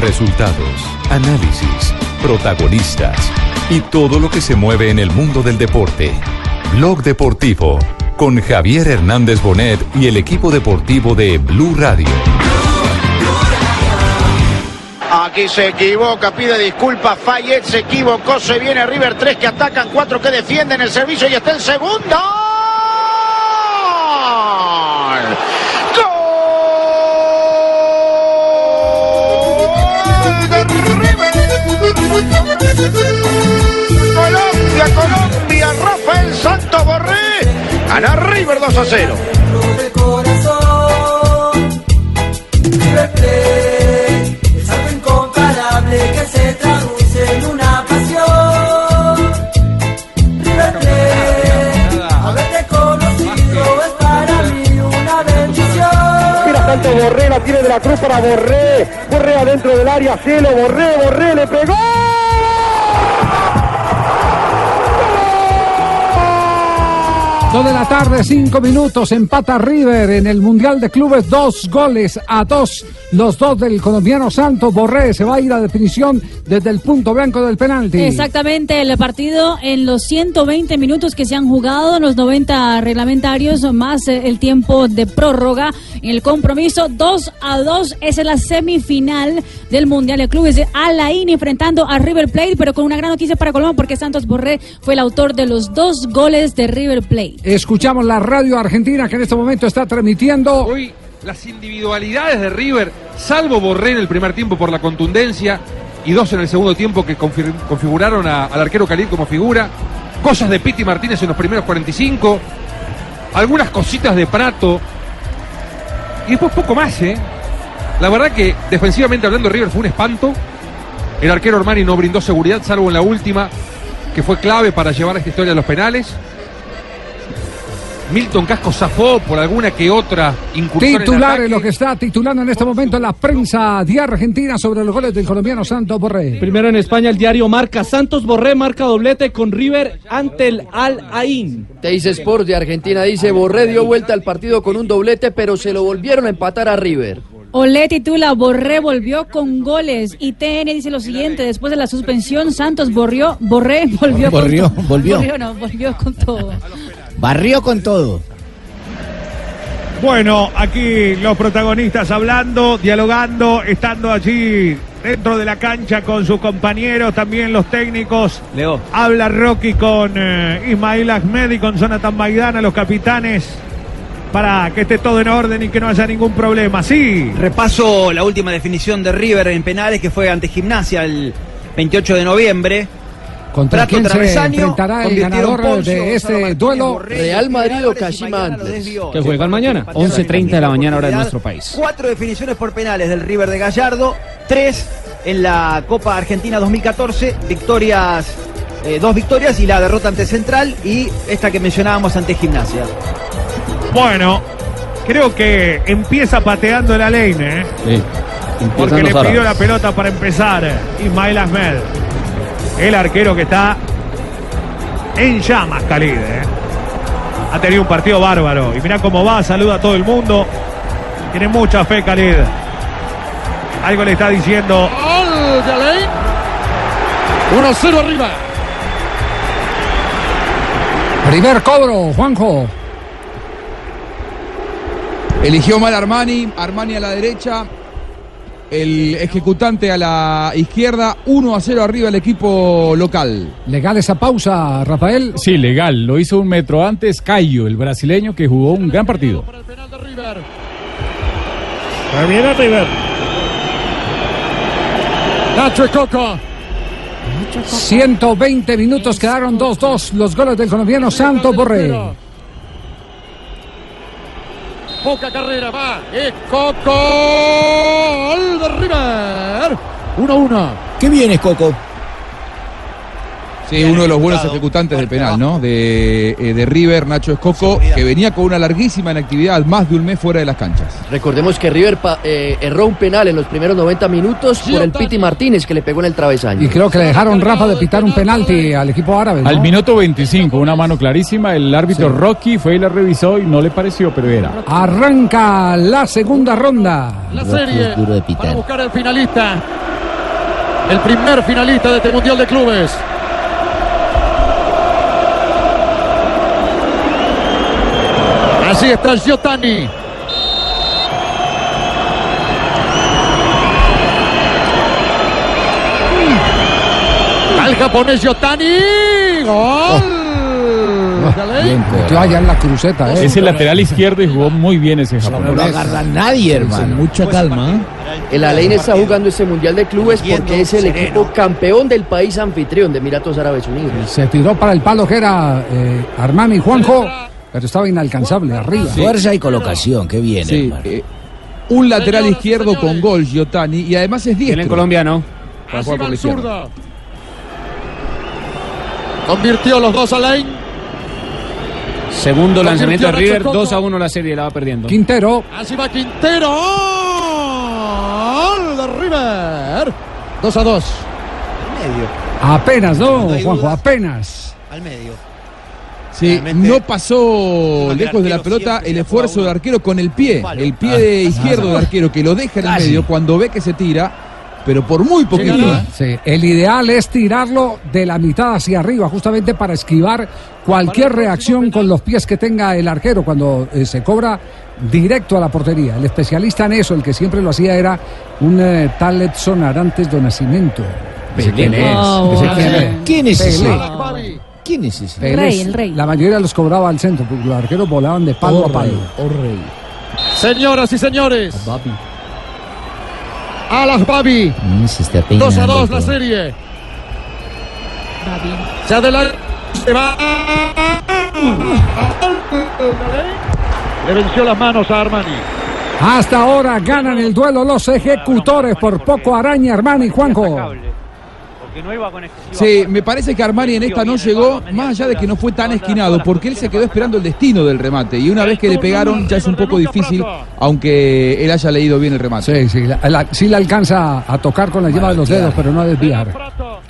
Resultados, análisis, protagonistas y todo lo que se mueve en el mundo del deporte. Blog Deportivo con Javier Hernández Bonet y el equipo deportivo de Blue Radio. Aquí se equivoca, pide disculpas. Fayette se equivocó. Se viene River. Tres que atacan, cuatro que defienden el servicio y está el segundo. Colombia, Colombia, Rafael Santos Borré. Gana River 2 a 0. Es algo incomparable que se traduce en una Borré, la tiene de la cruz para Borré. Borré adentro del área, cielo, Borré, Borré, le pegó. Dos de la tarde, cinco minutos, empata River en el Mundial de Clubes, dos goles a dos, los dos del colombiano Santos Borré, se va a ir a definición desde el punto blanco del penalti. Exactamente, el partido en los 120 minutos que se han jugado, los 90 reglamentarios, más eh, el tiempo de prórroga, el compromiso 2 a 2, esa es la semifinal del Mundial de Clubes, Alain enfrentando a River Plate, pero con una gran noticia para Colombia porque Santos Borré fue el autor de los dos goles de River Plate. Escuchamos la radio argentina que en este momento está transmitiendo. Hoy las individualidades de River, salvo Borré en el primer tiempo por la contundencia y dos en el segundo tiempo que configuraron al arquero Khalid como figura, cosas de Piti Martínez en los primeros 45, algunas cositas de Prato y después poco más, ¿eh? La verdad que defensivamente hablando River fue un espanto. El arquero Armani no brindó seguridad, salvo en la última, que fue clave para llevar esta historia a los penales. Milton Casco zafó por alguna que otra incursión Titular en lo que está titulando en este momento la prensa de Argentina sobre los goles del colombiano Santos Borré. Primero en España el diario marca Santos Borré marca doblete con River ante el Al Ain. Teis Sport de Argentina dice, Borré dio vuelta al partido con un doblete, pero se lo volvieron a empatar a River. Olé titula Borré volvió con goles y TN dice lo siguiente, después de la suspensión Santos borrió, Borré volvió Borrió, con todo. volvió. No, volvió con todo. Barrió con todo. Bueno, aquí los protagonistas hablando, dialogando, estando allí dentro de la cancha con sus compañeros, también los técnicos. Leo. Habla Rocky con eh, Ismail Ahmed y con Jonathan Maidana, los capitanes, para que esté todo en orden y que no haya ningún problema. Sí. Repaso la última definición de River en penales que fue ante Gimnasia el 28 de noviembre. ¿Contra Prato quién se enfrentará el ganador Poncio, de este duelo? Real Madrid o Kashima Antlers. Que juegan mañana, 11.30 de la mañana hora de nuestro país. Cuatro definiciones por penales del River de Gallardo, tres en la Copa Argentina 2014, victorias, eh, dos victorias y la derrota ante Central y esta que mencionábamos ante Gimnasia. Bueno, creo que empieza pateando la ley, ¿eh? Porque le pidió la pelota para empezar Ismail Ahmed. El arquero que está en llamas, Khalid. ¿eh? Ha tenido un partido bárbaro. Y mira cómo va, saluda a todo el mundo. Tiene mucha fe, Khalid. Algo le está diciendo. 1-0 arriba. Primer cobro, Juanjo. Eligió mal Armani, Armani a la derecha, el ejecutante a la izquierda, 1 a 0 arriba el equipo local. Legal esa pausa, Rafael. Sí, legal. Lo hizo un metro antes Caio, el brasileño, que jugó un gran partido. Viene River. Nacho Coco. 120 minutos, quedaron 2-2 los goles del colombiano Santos Borré. Poca carrera, va. Es Coco. Gol de River. 1-1. Qué bien es Coco. Sí, uno de los buenos ejecutantes del penal, ¿no? De, eh, de River, Nacho Escoco, que venía con una larguísima inactividad, más de un mes fuera de las canchas. Recordemos que River pa- eh, erró un penal en los primeros 90 minutos por el Piti Martínez que le pegó en el travesaño. Y creo que le dejaron Rafa de pitar un penalti al equipo árabe. ¿no? Al minuto 25, una mano clarísima, el árbitro Rocky fue y la revisó y no le pareció, pero era. Arranca la segunda ronda. La serie para buscar el finalista. El primer finalista de este Mundial de Clubes. Así está Giotani. Al japonés Giotani. Gol. Metió allá en la cruceta, ¿eh? Es el lateral izquierdo y jugó muy bien ese japonés. No agarra a nadie, hermano. mucha calma. El Alain está jugando este Mundial de Clubes porque es el equipo campeón del país anfitrión de Emiratos Árabes Unidos. Se tiró para el palo que era eh, Armani Juanjo, pero estaba inalcanzable arriba. Fuerza y colocación, qué bien, Sí, eh, un lateral izquierdo con gol, Giotani, y además es diestro. en colombiano. Para Así jugar por la izquierda. Convirtió los dos Alain. Segundo lanzamiento de River, Coco. 2 a 1 la serie, la va perdiendo. Quintero, Así va Quintero. Gol de River. 2 a 2. apenas, ¿no, Juanjo? Apenas. Al medio. Sí, Realmente, no pasó lejos de la pelota el esfuerzo del arquero con el pie, Palo. el pie de izquierdo del arquero que lo deja en el medio cuando ve que se tira, pero por muy poquito. ¿eh? Sí, el ideal es tirarlo de la mitad hacia arriba, justamente para esquivar cualquier reacción con los pies que tenga el arquero cuando eh, se cobra directo a la portería. El especialista en eso, el que siempre lo hacía, era un eh, tal Edson Arantes do Nascimento. ¿Ese quién es? Ese wow. quién es. ¿Quién es ese? ¿Quién es ese? Pelé rey, el rey. La mayoría los cobraba al centro, porque los arqueros volaban de palo a palo. Señoras y señores. Alas Babi. Mm, se está 2 a peinando 2 la serie. Se adelanta. Se va. Le venció las manos a Armani. Hasta ahora ganan el duelo los ejecutores por poco araña Armani Juanjo. Sí, me parece que Armani en esta no llegó, más allá de que no fue tan esquinado, porque él se quedó esperando el destino del remate. Y una vez que le pegaron, ya es un poco difícil, aunque él haya leído bien el remate. Sí, sí, la, la- sí le alcanza a tocar con la yema de los dedos, pero no a desviar.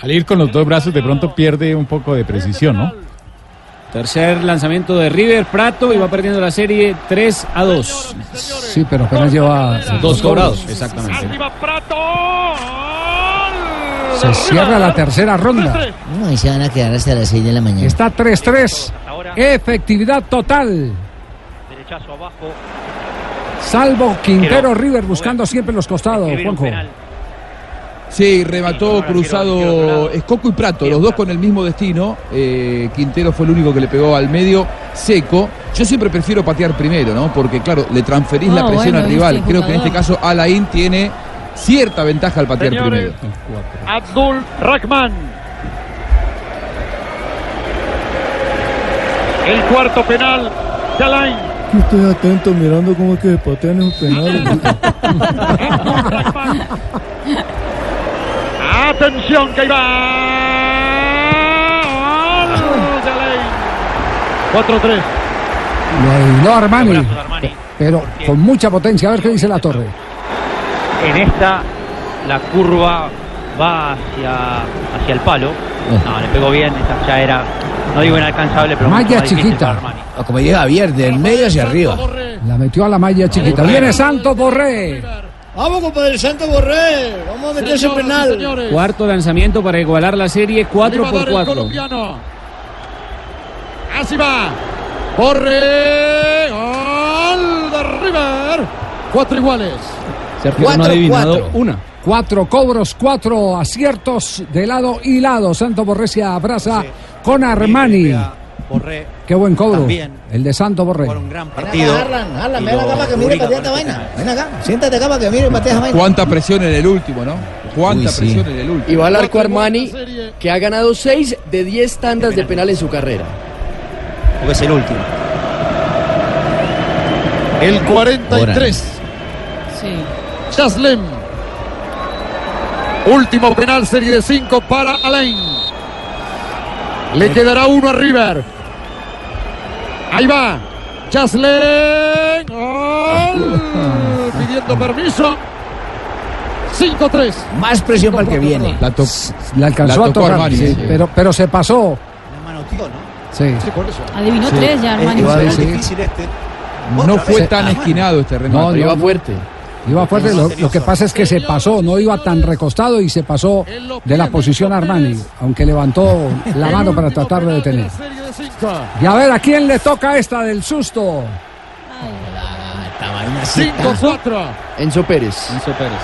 Al ir con los dos brazos de pronto pierde un poco de precisión, ¿no? Tercer lanzamiento de River, Prato y va perdiendo la serie 3 a 2. Sí, pero apenas lleva Dos cobrados, exactamente. Arriba Prato. Se cierra la tercera ronda. No, ahí se van a quedar hasta las 6 de la mañana. Está 3-3. Efectividad total. Derechazo abajo. Salvo Quintero River buscando siempre los costados, Juanjo. Sí, remató cruzado Escoco y Prato, los dos con el mismo destino. Eh, Quintero fue el único que le pegó al medio seco. Yo siempre prefiero patear primero, ¿no? Porque, claro, le transferís la Ah, presión bueno, al rival. Creo que en este caso Alain tiene cierta ventaja al patear Señores. primero. Abdul Rahman. El cuarto penal de Alain. Estoy atento mirando cómo es que patean esos penales. Atención que ahí va. De Alain. 4-3. Lo aisló Armani. Pero con mucha potencia. A ver qué dice la torre. En esta, la curva va hacia, hacia el palo. No, le pegó bien. Esta ya era, no digo inalcanzable, pero Malla chiquita. como llega Javier, del medio hacia arriba. La metió a la malla chiquita. Viene Santos Borré. Vamos, compadre Santo Borré. Vamos a meter ese penal. señores. Cuarto lanzamiento para igualar la serie 4 Le va a dar por el 4. colombiano. Así va. Borre. Gol de River. Cuatro iguales. Sergio no ha Cuatro, adivinado cuatro. una. Cuatro cobros, cuatro aciertos de lado y lado. Santos Borré se abraza con Armani. Borré. Qué buen cobro. También. El de Santos Borré. Un gran partido. Harlan, Harlan, Y ven lo acá para que mire patea esta este vaina. Ven acá, siéntate acá para que mire patea esa vaina. Cuánta presión en el último, ¿no? Cuánta Uy, sí. presión en el último. Y va al arco Armani, que ha ganado 6 de 10 tandas de penal en su carrera. Porque es el último. El 43. Sí. Chaslem. Último penal, serie de 5 para Alain. Le quedará uno a River. Ahí va. Jaslen. Gol. Pidiendo permiso. 5-3. Más presión para el que viene. La, to- Le alcanzó la a tocó tocar, Armani, sí, sí. pero, pero se pasó. Sí. Adivinó Sí. tres ya, Armani. Sí, sí. Difícil este. No fue tan esquinado este remate. No, no, Iba no. fuerte. Iba fuerte, lo, lo que pasa es que se pasó, no iba tan recostado y se pasó de la posición Armani, aunque levantó la mano para tratar de detener. Serie de 5. Y a ver, ¿a quién le toca esta del susto? 5-4. Enzo Pérez. Enzo Pérez.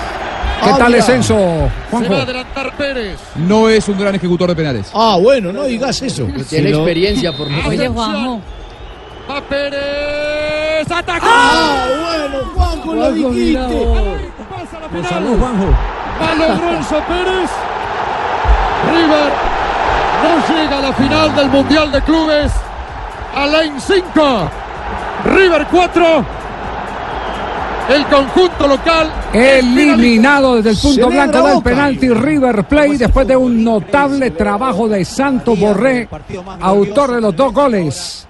¿Qué tal es Enzo, Se Juanjo? va a adelantar Pérez. No es un gran ejecutor de penales. Ah, bueno, no digas eso. Tiene experiencia por lo Oye. Juanjo. Va Pérez. ¡Atacó! Ah, bueno, Juanjo, lo dijiste. la Pues final. salud, Juanjo. Enzo Pérez. River no llega a la final del Mundial de Clubes. Alain 5. River 4. El conjunto local. Eliminado desde el punto blanco del penalti River Plate después de un notable trabajo de Santo Borré, autor de los dos goles.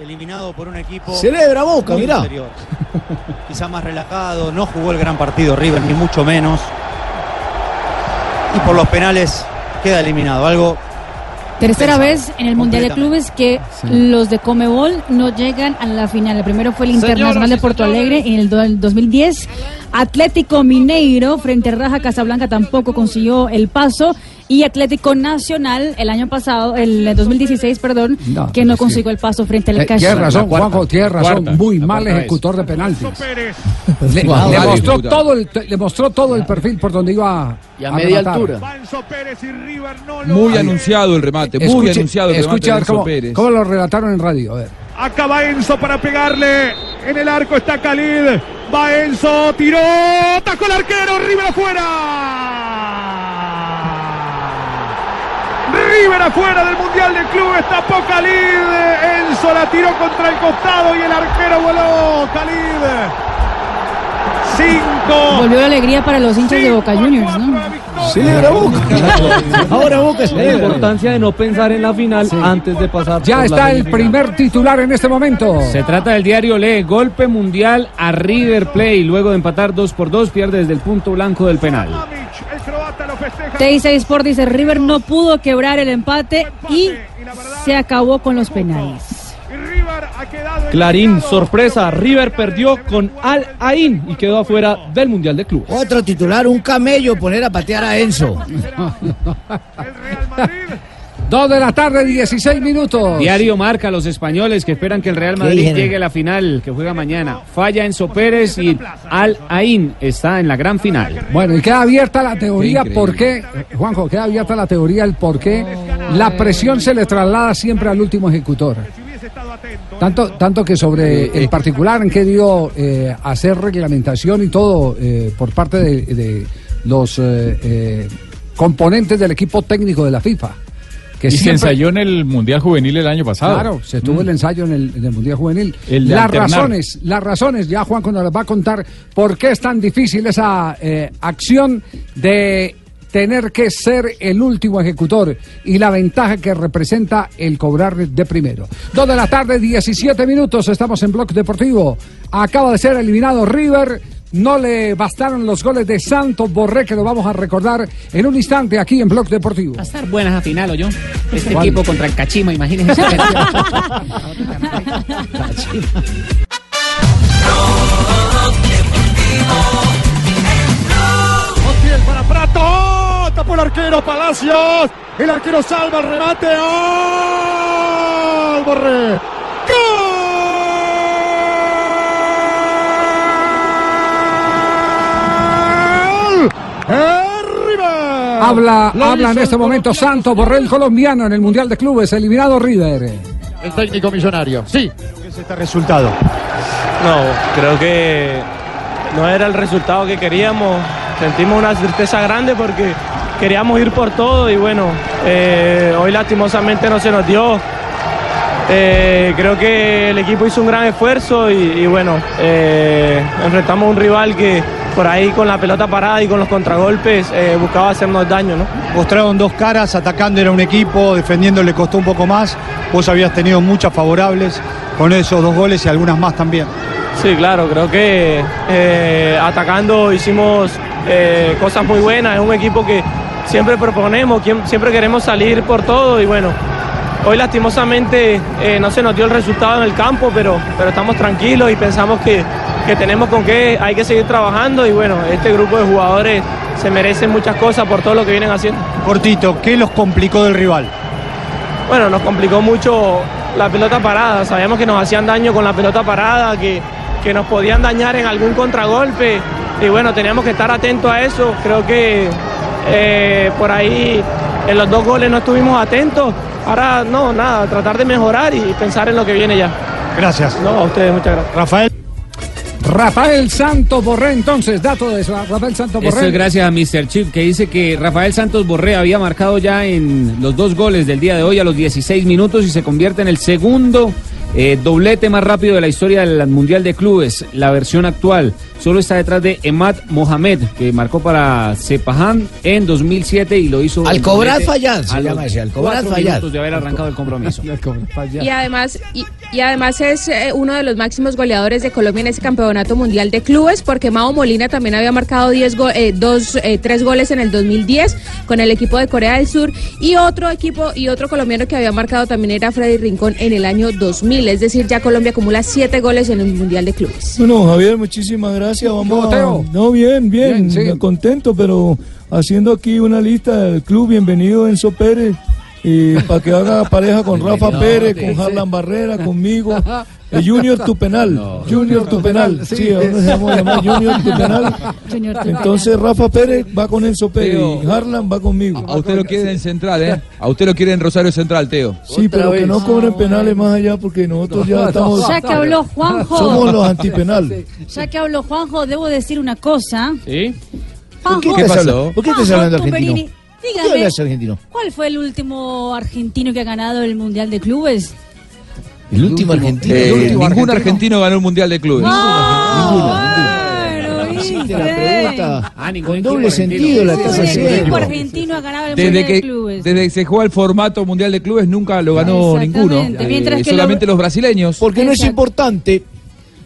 Eliminado por un equipo. Celebra Boca, mirá. Quizá más relajado, no jugó el gran partido River, ni mucho menos. Y por los penales queda eliminado. Algo Tercera vez en el Mundial de Clubes que los de Comebol no llegan a la final. El primero fue el Internacional de Porto Alegre en el 2010. Atlético Mineiro frente a Raja Casablanca tampoco consiguió el paso. Y Atlético Nacional el año pasado, el 2016, perdón, No, que no consiguió el paso frente al Eh, Cash. Tienes razón. Juanjo, tienes razón. Cuarta. Muy mal vez. ejecutor de penaltis. Pérez. Le, Wow. le mostró todo el, le mostró todo el perfil por donde iba Y a media rematar. altura. Va Enzo Pérez y River no lo Muy anunciado el remate. Muy Escuche- anunciado el remate a Enzo cómo, Pérez. cómo lo relataron en radio. A ver. Acaba Enzo para pegarle. En el arco está Khalid. Va Enzo, tiró. Tacó el arquero. River afuera. River afuera del Mundial de Clubes. Tapó Khalid. Enzo la tiró contra el costado y el arquero voló. Khalid. Cinco. Volvió la alegría para los hinchas de Boca Juniors, ¿no? Celebra Boca. Ahora Boca La celebra. importancia de no pensar en la final antes de pasar. Ya la está el primer titular en este momento. Se trata del diario Lee, golpe mundial a River Play. Luego de empatar 2 por 2, pierde desde el punto blanco del penal. El croata lo festeja. Teis Sport dice River no pudo quebrar el empate y se acabó con los penales. Clarín, sorpresa, River perdió con Al Ain y quedó afuera del Mundial de Clubes. Otro titular, un camello, poner a patear a Enzo. Dos de la tarde, 16 minutos. Diario marca a los españoles que esperan que el Real Madrid llegue a la final que juega mañana. Falla Enzo Pérez y Al Ain está en la gran final. Bueno, y queda abierta la teoría Qué por qué, Juanjo, queda abierta la teoría el por qué la presión se le traslada siempre al último ejecutor. Tanto, tanto que sobre el particular han querido eh, hacer reglamentación y todo eh, por parte de, de los eh, eh, componentes del equipo técnico de la FIFA. Que y se ensayó en el Mundial Juvenil el año pasado. Claro, se tuvo el ensayo en el, en el Mundial Juvenil. El las alternar. razones, las razones, ya Juan cuando les va a contar por qué es tan difícil esa eh, acción de tener que ser el último ejecutor y la ventaja que representa el cobrar de primero. Dos de la tarde, 17 minutos, estamos en Bloque Deportivo. Acaba de ser eliminado River. No le bastaron los goles de Santos Borré, que lo vamos a recordar en un instante aquí en Bloque Deportivo. Va a estar buena esa final, ¿o yo? Este ¿Cuál? equipo contra el Cachima, imagínense. Montiel para Prato. Tapó el arquero Palacios. El arquero salva el remate. ¡Gol! Borré. ¡Gol! ¡Eh, River! Habla, habla en este momento Santos Borrell colombiano en el Mundial de Clubes, eliminado River. El técnico millonario. Sí. ¿Qué es este resultado? No, creo que no era el resultado que queríamos. Sentimos una tristeza grande porque queríamos ir por todo y bueno, eh, hoy lastimosamente no se nos dio. Eh, creo que el equipo hizo un gran esfuerzo y, y bueno, eh, enfrentamos a un rival que, por ahí con la pelota parada y con los contragolpes eh, buscaba hacernos daño, ¿no? Mostraron dos caras, atacando era un equipo, defendiendo le costó un poco más. Vos habías tenido muchas favorables con esos dos goles y algunas más también. Sí, claro, creo que atacando hicimos cosas muy buenas. Es un equipo que siempre proponemos, siempre queremos salir por todo y bueno, hoy lastimosamente eh, no se nos dio el resultado en el campo, pero, pero estamos tranquilos y pensamos que, que tenemos con qué, hay que seguir trabajando y bueno, este grupo de jugadores se merecen muchas cosas por todo lo que vienen haciendo. Cortito, ¿qué los complicó del rival? Bueno, nos complicó mucho la pelota parada. Sabíamos que nos hacían daño con la pelota parada, que, que nos podían dañar en algún contragolpe. Y bueno, teníamos que estar atentos a eso. Creo que eh, por ahí en los dos goles no estuvimos atentos. Ahora no, nada, tratar de mejorar y pensar en lo que viene ya. Gracias. No, a ustedes, muchas gracias. Rafael. Rafael Santos Borré, entonces, dato de eso. Rafael Santos Esto Borré. es gracias a Mr. Chip que dice que Rafael Santos Borré había marcado ya en los dos goles del día de hoy a los 16 minutos y se convierte en el segundo eh, doblete más rápido de la historia del Mundial de Clubes, la versión actual. Solo está detrás de Emad Mohamed, que marcó para Sepahan en 2007 y lo hizo. Al cobrar fallar, se llama ese, al cobrar minutos de haber arrancado el compromiso. Y además, y, y además es eh, uno de los máximos goleadores de Colombia en ese campeonato mundial de clubes, porque Mao Molina también había marcado 10 go- eh, dos, eh, tres goles en el 2010 con el equipo de Corea del Sur y otro equipo y otro colombiano que había marcado también era Freddy Rincón en el año 2000. Es decir, ya Colombia acumula siete goles en el mundial de clubes. Bueno, Javier, muchísimas gracias. Vamos a... No, bien, bien, contento, pero haciendo aquí una lista del club, bienvenido Enzo Pérez, y para que haga pareja con Rafa No, Pérez, con Harlan Barrera, conmigo. Eh, Junior tu penal, Junior tu penal, sí, ahora se llama llamar Junior tu penal. Entonces Rafa Pérez va con Enzo Pérez y Harlan va conmigo. A usted lo quieren en Central, ¿eh? A usted lo quieren en Rosario Central, Teo. Sí, pero que no cobren penales más allá porque nosotros ya estamos... Ya que habló Juanjo. Somos los antipenal. Ya que habló Juanjo, debo decir una cosa. ¿Sí? ¿Qué hablando? ¿Por qué estás Juanjo hablando argentino? Tumberini, ¿Por qué dígame, argentino? ¿cuál fue el último argentino que ha ganado el Mundial de Clubes? El último argentino. Eh, El último ningún argentino ganó el Mundial de Clubes. Hiciste la pregunta Ah, con doble sentido la estás ¿Qué haciendo. equipo argentino ha ganado el Desde Mundial de que, Clubes? desde que se juega el formato Mundial de Clubes nunca lo ganó ninguno. Eh, solamente lo- los brasileños. Porque no es Exacto. importante.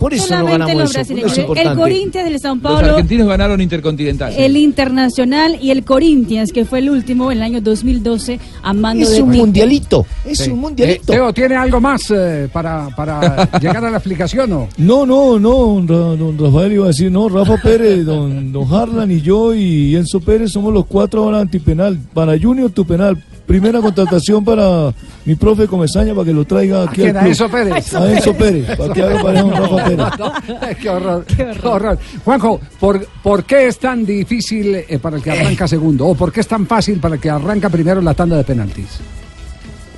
Por eso no Solamente ganamos los eso. No es brasileños. el. Corinthians del Sao Los Paulo, argentinos ganaron Intercontinental. el Internacional y el Corinthians, que fue el último en el año 2012 a mando Es de un mundialito. Es Sí. un mundialito. Eh, Teo, ¿tiene algo más eh, para, para llegar a la explicación o? No, no, no, don Rafael iba a decir, no, Rafa Pérez, don, don Harlan y yo y Enzo Pérez somos los cuatro ahora antipenal. Para Junior tu penal. Primera contratación para mi profe Comesaña para que lo traiga aquí quién? al ¿A club. Enzo Pérez? A Enzo Pérez, para que haga pareja con Rafa Pérez. qué, horror, qué horror. Juanjo, ¿por, por qué es tan difícil eh, para el que arranca segundo? ¿O por qué es tan fácil para el que arranca primero la tanda de penaltis?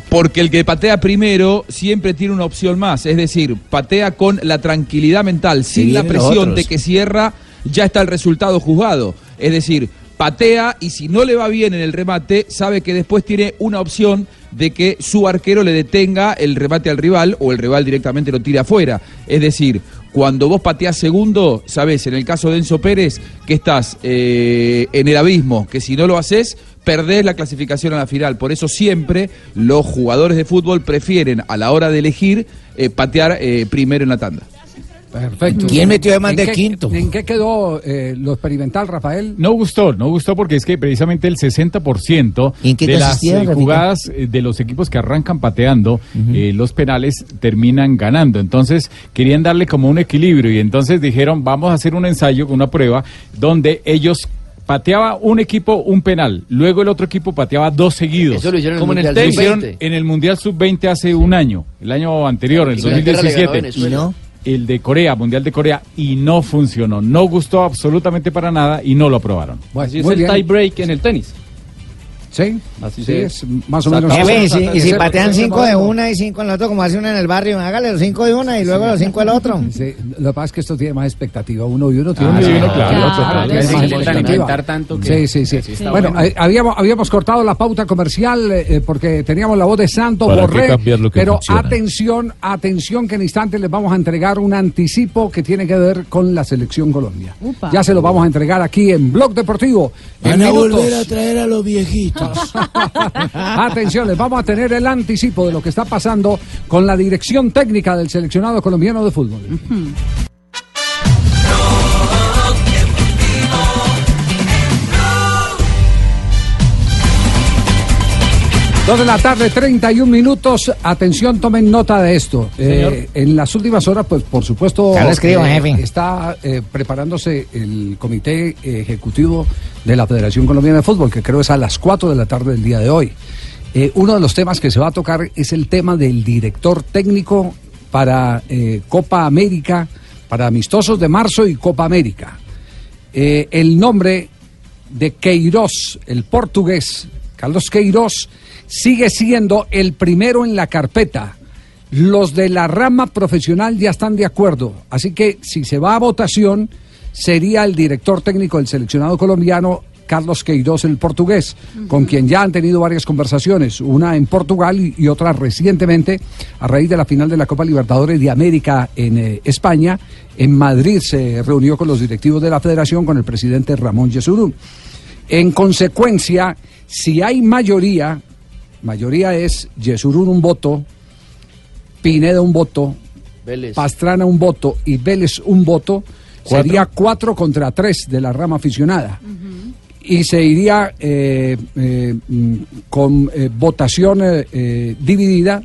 Porque el que patea primero siempre tiene una opción más, es decir, patea con la tranquilidad mental, sin la presión de que cierra, ya está el resultado juzgado. Es decir, patea y si no le va bien en el remate, sabe que después tiene una opción de que su arquero le detenga el remate al rival o el rival directamente lo tire afuera. Es decir, cuando vos pateás segundo, sabés, en el caso de Enzo Pérez, que estás eh, en el abismo, que si no lo haces, perdés la clasificación a la final. Por eso siempre los jugadores de fútbol prefieren, a la hora de elegir, eh, patear eh, primero en la tanda. Perfecto. ¿Quién metió de más ¿En de qué- quinto? ¿En qué quedó eh, lo experimental, Rafael? No gustó, no gustó porque es que precisamente el 60% ¿En qué de las eh, jugadas eh, de los equipos que arrancan pateando eh, los penales terminan ganando. Entonces querían darle como un equilibrio y entonces dijeron vamos a hacer un ensayo, una prueba donde ellos pateaba un equipo un penal, luego el otro equipo pateaba dos seguidos. Eso lo hicieron en el Como Mundial Lo hicieron Sub-20. en el Mundial Sub-20 hace un año, el año anterior, el ganó a 2017. Venezuela. ¿Y no? El de Corea, Mundial de Corea, y no funcionó. No gustó absolutamente para nada y no lo aprobaron. Así es el tie break en el tenis. Sí, Así sí, es más o menos. Jefe, y si, y si Ese- patean ese cinco de una y cinco en el otro, como hace uno en el barrio, hágale los cinco de una y luego los cinco del otro. Sí, lo que pasa es que esto tiene más expectativa. Uno y uno tiene Ah, más sí, claro, Claro, tanto que- Sí, sí, sí. Bueno, bueno. eh, habíamos, habíamos cortado la pauta comercial eh, porque teníamos la voz de Santo ¿Para qué Borré. cambiar lo que pero funciona? atención, atención que en instantes les vamos a entregar un anticipo que tiene que ver con la selección Colombia. Upa. Ya se lo vamos a entregar aquí en Blog Deportivo. en Van a minutos. volver a traer a los viejitos. Atención, les vamos a tener el anticipo de lo que está pasando con la dirección técnica del seleccionado colombiano de fútbol. Dos de la tarde, 31 minutos. Atención, tomen nota de esto. Eh, en las últimas horas, pues por supuesto, Ya lo escribo, jefe. está eh, preparándose el comité ejecutivo de la Federación Colombiana de Fútbol, que creo es a las 4 de la tarde del día de hoy. Eh, uno de los temas que se va a tocar es el tema del director técnico para eh, Copa América, para amistosos de marzo y Copa América. Eh, el nombre de Queiroz, el portugués, Carlos Queiroz, sigue siendo el primero en la carpeta. Los de la rama profesional ya están de acuerdo, así que si se va a votación, sería el director técnico del seleccionado colombiano, Carlos Queiroz, el portugués, con quien ya han tenido varias conversaciones, una en Portugal y, otra recientemente, a raíz de la final de la Copa Libertadores de América en eh, España. En Madrid se reunió con los directivos de la federación, con el presidente Ramón Yesurún. En consecuencia, si hay mayoría, mayoría es Yesurún un voto, Pineda un voto, Vélez. Pastrana un voto y Vélez un voto, sería cuatro contra tres de la rama aficionada. Y se iría eh, eh, mm, con eh, votación eh, eh, dividida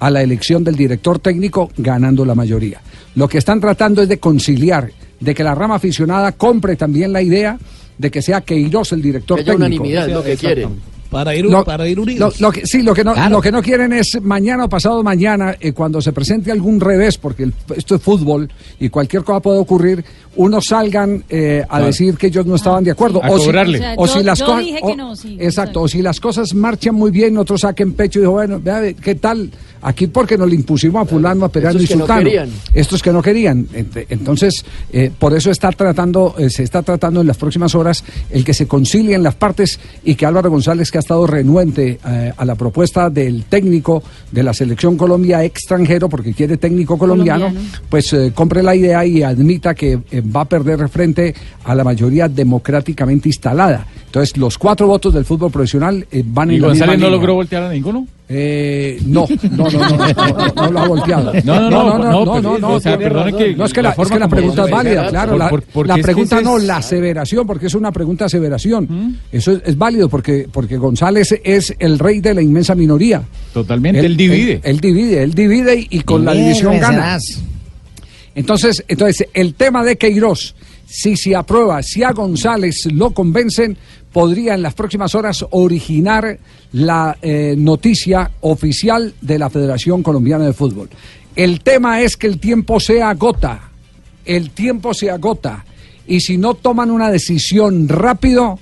a la elección del director técnico ganando la mayoría. Lo que están tratando es de conciliar, de que la rama aficionada compre también la idea de que sea Queiroz el director Que haya técnico. unanimidad, es lo que quieren. Para ir, Lo- para ir Lo, unidos. lo que, sí, lo que, no, lo que no quieren es mañana o pasado mañana, eh, cuando se presente algún revés, porque el- esto es fútbol y cualquier cosa puede ocurrir, unos salgan eh, a Claro. decir que ellos no estaban de acuerdo. A o si- cobrarle. O sea, o yo- si las cosas. no, sí, exacto, o si las cosas marchan muy bien, otros saquen pecho y dijo, bueno, vea, ¿qué tal? Aquí porque nos le impusimos a fulano, a perano y no sultano. querían. Estos que no querían. Ent- Entonces, eh, por eso está tratando, eh, se está tratando en las próximas horas el que se concilien las partes y que Álvaro González, que ha estado renuente eh, a la propuesta del técnico de la selección Colombia extranjero, porque quiere técnico colombiano, Colombiano. pues eh, compre la idea y admita que eh, va a perder frente a la mayoría democráticamente instalada. Entonces, los cuatro votos del fútbol profesional eh, van ¿Y en la González misma no línea. logró voltear a ninguno? Eh, no, no, no, no, no, no, no lo ha volteado. No, no, no, no, no, no, no, no, o sea, tiene perdone razón. que no es que la, es que la pregunta es válida, claro, la, la pregunta no, la aseveración, porque es una pregunta aseveración. Eso es, es válido porque, porque González es el rey de la inmensa minoría. Totalmente, él divide. Él, él divide, él divide y, y con la división gana. Entonces, entonces, el tema de Queiroz, si se aprueba, si a González lo convencen, podría en las próximas horas originar la eh, noticia oficial de la Federación Colombiana de Fútbol. El tema es que el tiempo se agota, el tiempo se agota, y si no toman una decisión rápido,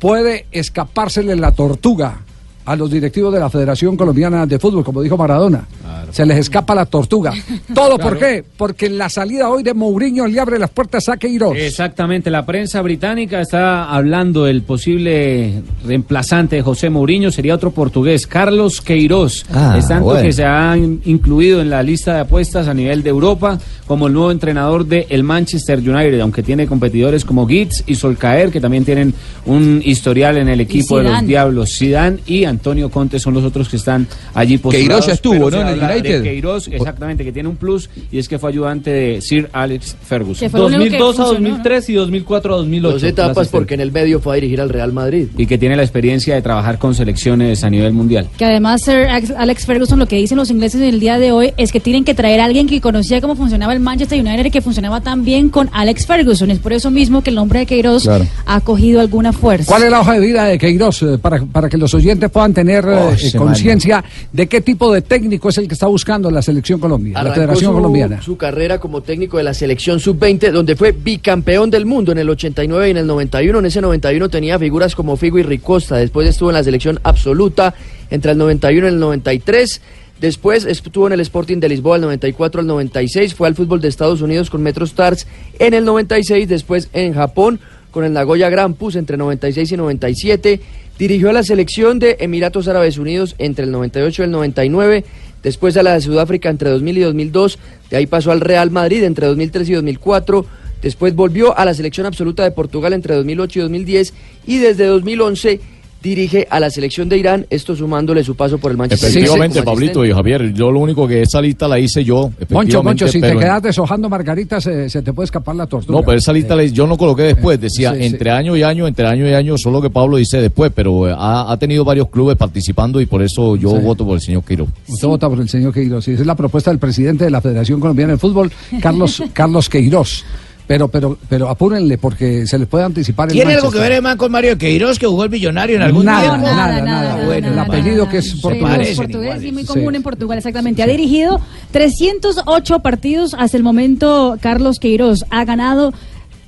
puede escapársele la tortuga a los directivos de la Federación Colombiana de Fútbol, como dijo Maradona. Se les escapa la tortuga. ¿Todo por qué? Porque en la salida hoy de Mourinho le abre las puertas a Queiroz. Exactamente, la prensa británica está hablando del posible reemplazante de José Mourinho, sería otro portugués, Carlos Queiroz. Ah, es tanto bueno. que se ha in- incluido en la lista de apuestas a nivel de Europa como el nuevo entrenador del el Manchester United, aunque tiene competidores como Gitz y Solcaer, que también tienen un historial en el equipo de los. Diablos. Zidane y Antonio Conte son los otros que están allí postulados. Queiroz ya estuvo, ¿no? en el United. Queiroz, exactamente, que tiene un plus y es que fue ayudante de Sir Alex Ferguson. Que fue lo único que 2002 a funcionó, ¿no? 2003 y 2004 a 2008. Dos etapas porque en el medio fue a dirigir al Real Madrid. y que tiene la experiencia de trabajar con selecciones a nivel mundial. Que además Sir Alex- Alex Ferguson lo que dicen los ingleses en el día de hoy es que tienen que traer a alguien que conocía cómo funcionaba el Manchester United y que funcionaba tan bien con Alex Ferguson. Es por eso mismo que el nombre de Queiroz Claro. ha cogido alguna fuerza. ¿Cuál es la hoja de vida de Queiroz? eh, para, para que los oyentes puedan puedan tener eh, Oh, eh, conciencia de qué tipo de técnico es el que está buscando la selección colombiana, la Arrancó Federación su, Colombiana. su carrera como técnico de la selección sub-20, donde fue bicampeón del mundo en el 89 y en el 91. En ese 91 tenía figuras como Figo y Ricosta. Después estuvo en la selección absoluta entre el 91 y el 93. Después estuvo en el Sporting de Lisboa del 94 al 96. Fue al fútbol de Estados Unidos con Metro Stars en el 96. Después en Japón con el Nagoya Grampus entre 96 y 97. Dirigió a la selección de Emiratos Árabes Unidos entre el 98 y el 99. Después a la de Sudáfrica entre 2000 y 2002. De ahí pasó al Real Madrid entre 2003 y 2004. Después volvió a la selección absoluta de Portugal entre 2008 y 2010. Y desde 2011 dirige a la selección de Irán, esto sumándole su paso por el Manchester City Efectivamente, Pablito y. Javier, yo lo único que esa lista la hice yo. Moncho, Moncho, si te quedas deshojando margaritas, se, se te puede escapar la tortuga. No, pero esa lista la hice- yo no coloqué después, decía sí, sí. entre año y año, entre año y año, solo que Pablo dice después, pero eh, ha, ha tenido varios clubes participando y por eso yo Sí. voto por el señor Quiro. Usted vota por el señor Queiroz. Y esa es la propuesta del presidente de la Federación Colombiana de Fútbol, Carlos, Carlos Queiroz. Pero, pero, pero apúrenle porque se les puede anticipar el ¿Tiene algo que ver más con Mario Queiroz que jugó el millonario en algún Nada, tiempo? nada, nada, Bueno, el apellido que es Sí, portugués. portugués y muy Sí. común en Portugal, exactamente. Ha dirigido 308 partidos hasta el momento. Carlos Queiroz ha ganado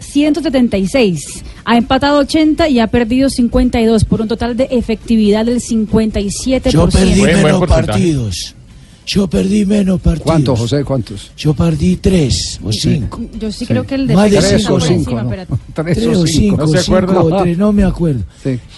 176, ha empatado 80 y ha perdido 52 por un total de efectividad del 57%. Yo perdí menos partidos. Yo perdí menos partidos. ¿Cuántos, José? ¿Cuántos? Yo perdí tres o cinco. Yo sí, creo que el de Más de Peckerman cinco, cinco, encima, ¿no? Tres, o cinco, ¿No se cinco acuerda? o tres, no me acuerdo.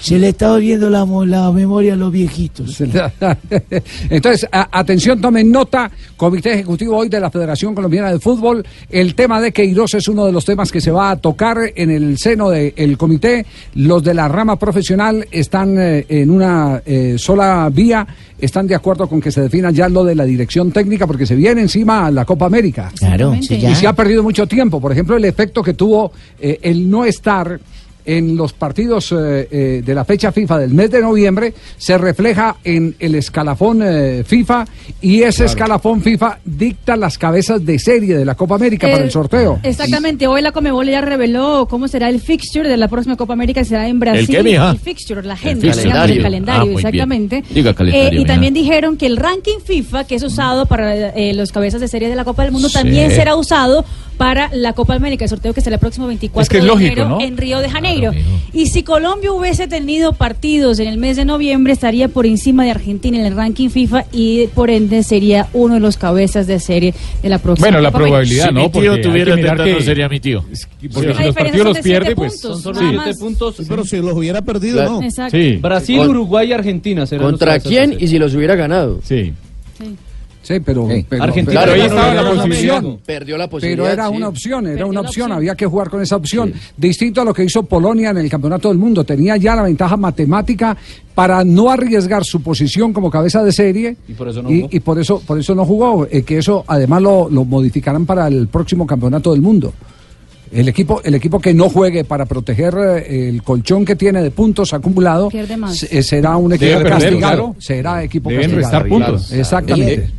Se le está viendo la, la memoria a los viejitos. Entonces, a- atención, tomen nota, Comité Ejecutivo hoy de la Federación Colombiana de Fútbol. El tema de Queiroz es uno de los temas que se va a tocar en el seno del comité. Los de la rama profesional están eh, en una eh, sola vía, están de acuerdo con que se defina ya lo de la dirección técnica porque se viene encima la Copa América. Claro, sí, ya. Y se ha perdido mucho tiempo. Por ejemplo, el efecto que tuvo eh, el no estar en los partidos eh, eh, de la fecha FIFA del mes de noviembre se refleja en el escalafón eh, FIFA y ese Claro. escalafón FIFA dicta las cabezas de serie de la Copa América para El- el sorteo. Exactamente, hoy la Comebol ya reveló cómo será el fixture de la próxima Copa América, será en Brasil. qué, mija? El fixture, la agenda, El digamos, calendario. el calendario, Ah, exactamente. Diga calendario, Eh, y también dijeron que el ranking FIFA, que es usado para eh, los cabezas de serie de la Copa del Mundo, Sí. también será usado para la Copa América, el sorteo que será el próximo 24 Es que es de lógico, enero ¿no? en Río de Janeiro. y si Colombia hubiese tenido partidos en el mes de noviembre, estaría por encima de Argentina en el ranking FIFA y por ende sería uno de los cabezas de serie de la próxima Bueno, la Copa América. probabilidad, Si ¿no? mi tío Porque tuviera que mirar teta, no que- sería mi tío. Porque Sí. si La los partidos los de pierde, pues son solo más. siete puntos. Pero si los hubiera perdido, Claro. ¿no? Exacto. Sí. Brasil, Con- Uruguay y Argentina los ¿Contra quién y si los hubiera ganado? Sí. Sí, pero, pero- Argentina pero ya ahí no estaba era la una posición. opción. Perdió la posibilidad. Pero era sí. una opción, era Perdió una opción, opción. había que jugar con esa opción. Distinto a lo que hizo Polonia en el Campeonato del Mundo, tenía ya la ventaja matemática para no arriesgar su posición como cabeza de serie Y por eso no y, jugó. y por eso por eso no jugó, eh, que eso además lo, lo modificarán para el próximo Campeonato del Mundo. El equipo, el equipo que no juegue para proteger eh, el colchón que tiene de puntos acumulado se- será un Debe equipo perder, castigado. claro. Será equipo Deben castigado. restar puntos. Exactamente.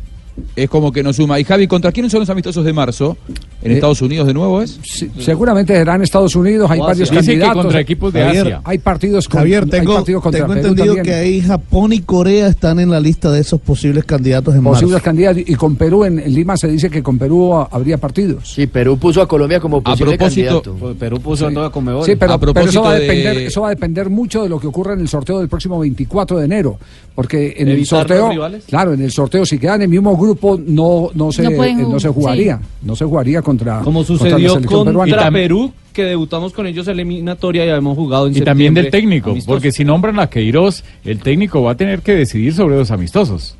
Es como que no suma. Y Javi, ¿contra quiénes son los amistosos de marzo? ¿En Eh, Estados Unidos de nuevo es? Sí, seguramente será en Estados Unidos, hay O varios Asia. Dicen que candidatos. contra equipos de Javier, Asia. Hay partidos con, Javier, hay tengo, partidos contra tengo entendido también. que ahí Japón y Corea están en la lista de esos posibles candidatos en posibles marzo. candidatos y con Perú en, en Lima se dice que con Perú habría partidos. Sí, Perú puso a Colombia como posible propósito- candidato. Pues Perú puso Sí. a Comebol. Sí, pero, A pero eso propósito va a de- depender, eso va a depender mucho de lo que ocurra en el sorteo del próximo 24 de enero, porque en el ¿Evitar sorteo, claro, en el sorteo si quedan en el mismo grupo no no se No no se jugar, jugaría, no se jugaría contra Como sucedió contra peruana. Perú, que debutamos con ellos eliminatoria y habíamos jugado en Y también del técnico, amistosos. porque si nombran a Queiroz, el técnico va a tener que decidir sobre los amistosos.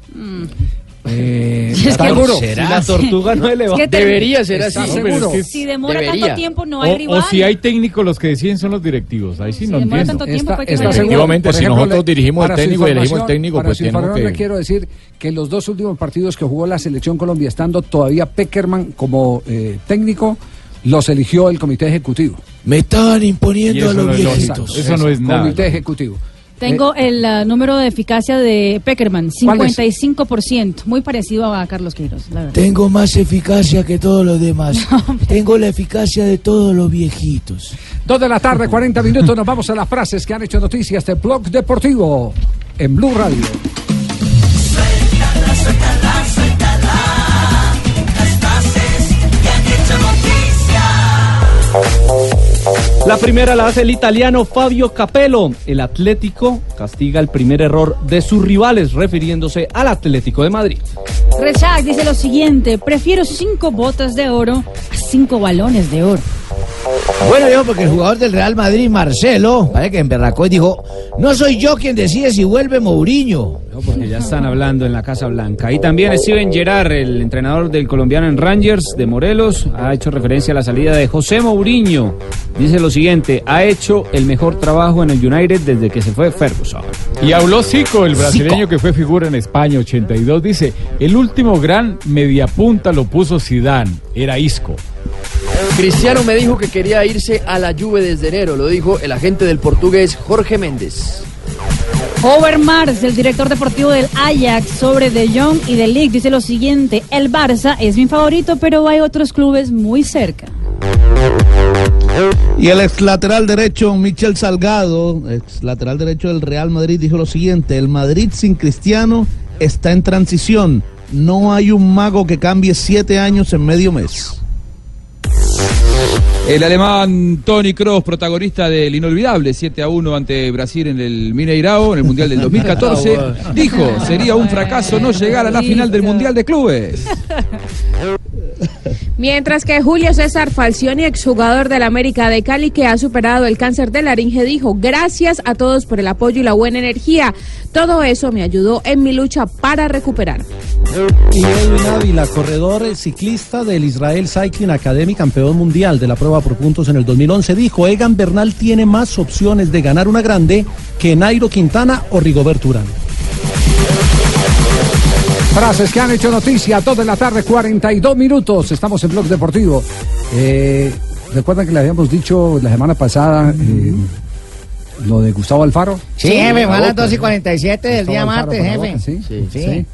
Eh, Es que- seguro. Si la tortuga no eleva. Es que Debería ser así. ¿Estás No, pero seguro? es que- Si demora Debería. tanto tiempo, no hay o, rival. o si hay técnicos, los que deciden son los directivos. Ahí sí Si no demora entiendo. tanto tiempo, Está- pues está. Efectivamente, Por si nosotros le- dirigimos su técnico y elegimos el técnico, para pues tenemos que- le quiero decir que los dos últimos partidos que jugó la selección Colombia, estando todavía Peckerman como eh, técnico, los eligió el comité ejecutivo. Me estaban imponiendo a eso los no es viejitos. Eso no es nada. Comité ejecutivo. Tengo el ah, número de eficacia de Peckerman, ¿Cuál es? 55%, muy parecido a Carlos Queiroz, la verdad. Tengo más eficacia que todos los demás. Tengo la eficacia de todos los viejitos. Dos de la tarde, 40 minutos, nos vamos a las frases que han hecho noticias de Blog Deportivo. en Blue Radio. La primera la hace el italiano Fabio Capello. El Atlético castiga el primer error de sus rivales, refiriéndose al Atlético de Madrid. Rechac dice lo siguiente, prefiero cinco botas de oro a cinco balones de oro. Bueno, yo, porque el jugador del Real Madrid, Marcelo, parece que emberracó y dijo, no soy yo quien decide si vuelve Mourinho. No, porque ya están hablando en la Casa Blanca. Y también Steven Gerrard, el entrenador del colombiano en Rangers de Morelos, ha hecho referencia a la salida de José Mourinho. Dice lo siguiente, ha hecho el mejor trabajo en el United desde que se fue Ferguson. Y habló Zico, el brasileño que fue figura en España 82, dice, el último gran mediapunta lo puso Zidane, era Isco. Cristiano me dijo que quería irse a la Juve desde enero, lo dijo el agente del portugués Jorge Méndez. Overmars, el director deportivo del Ajax, sobre De Jong y De Ligt, dice lo siguiente, el Barça es mi favorito, pero hay otros clubes muy cerca. Y el ex lateral derecho, Michel Salgado, ex lateral derecho del Real Madrid, dijo lo siguiente: el Madrid sin Cristiano está en transición. No hay un mago que cambie siete años en medio mes. El alemán Tony Kroos, protagonista del inolvidable 7 a 1 ante Brasil en el Mineirao, en el Mundial del 2014, dijo, sería un fracaso no llegar a la final del Mundial de Clubes. Mientras que Julio César Falcioni, exjugador del América de Cali, que ha superado el cáncer de laringe, dijo, gracias a todos por el apoyo y la buena energía. Todo eso me ayudó en mi lucha para recuperar. Y Edwin Ávila, corredor ciclista del Israel Cycling Academy, campeón mundial de la prueba por puntos en el 2011, dijo, Egan Bernal tiene más opciones de ganar una grande que Nairo Quintana o Rigoberto Urán. Frases que han hecho noticia, dos de la tarde, 42 minutos. Estamos en Blog Deportivo. Eh, Recuerdan que le habíamos dicho la semana pasada eh, lo de Gustavo Alfaro. Sí, jefe, fue a las 2 y y 47 del día martes, jefe. ¿sí? Sí.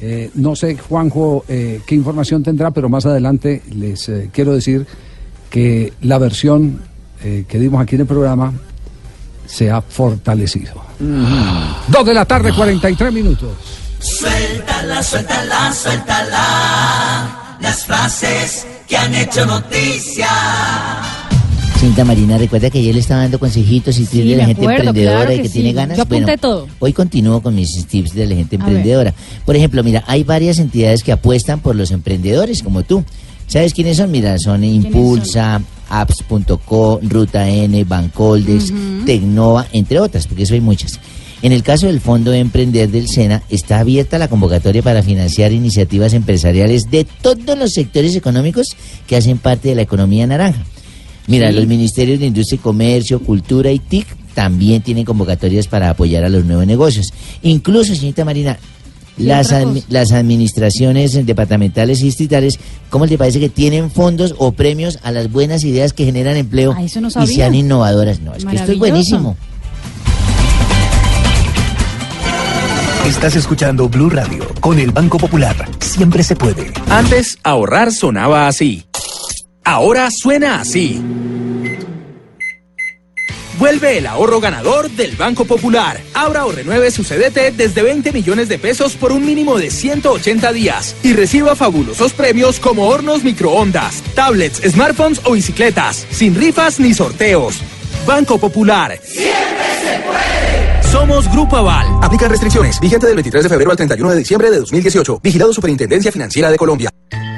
Eh, no sé, Juanjo, eh, qué información tendrá, pero más adelante les eh, quiero decir que la versión eh, que dimos aquí en el programa se ha fortalecido. Dos de la tarde, 43 minutos. Suéltala, suéltala, suéltala. Las frases que han hecho noticia. Señorita Marina, recuerda que ayer le estaba dando consejitos y tips Sí, de la gente acuerdo, emprendedora claro y que que tiene sí. ganas. Yo apunté todo. Hoy continúo con mis tips de la gente A ver. emprendedora. Por ejemplo, mira, hay varias entidades que apuestan por los emprendedores, como tú. ¿Sabes quiénes son? Mira, son Impulsa, Apps.co, Ruta N, Bancoldes, Tecnova, entre otras, porque eso hay muchas. En el caso del Fondo de Emprender del SENA, está abierta la convocatoria para financiar iniciativas empresariales de todos los sectores económicos que hacen parte de la economía naranja. Mira, los ministerios de Industria y Comercio, Cultura y TIC también tienen convocatorias para apoyar a los nuevos negocios. Incluso, señorita Marina, ¿Y las, admi- las administraciones departamentales y distritales, ¿cómo te parece que tienen fondos o premios a las buenas ideas que generan empleo Ah, eso no y sean innovadoras? No, es que esto es buenísimo. Estás escuchando Blue Radio con el Banco Popular. Siempre se puede. Antes, ahorrar sonaba así. Ahora suena así. Vuelve el ahorro ganador del Banco Popular. Abra o renueve su CDT desde 20 millones de pesos por un mínimo de 180 días y reciba fabulosos premios como hornos microondas, tablets, smartphones o bicicletas, sin rifas ni sorteos. Banco Popular. Somos Grupo Aval. Aplican restricciones. Vigente del 23 de febrero al 31 de diciembre de 2018. Vigilado Superintendencia Financiera de Colombia.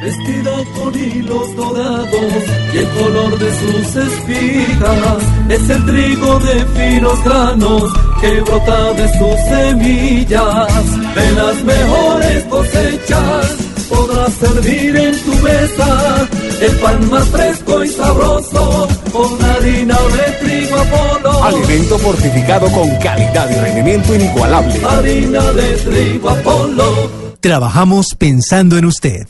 Vestido con hilos dorados y el color de sus espigas es el trigo de finos granos que brota de sus semillas. De las mejores cosechas podrás servir en tu mesa el pan más fresco y sabroso con harina de trigo Apolo. Alimento fortificado con calidad y rendimiento inigualable. Harina de trigo Apolo. Trabajamos pensando en usted.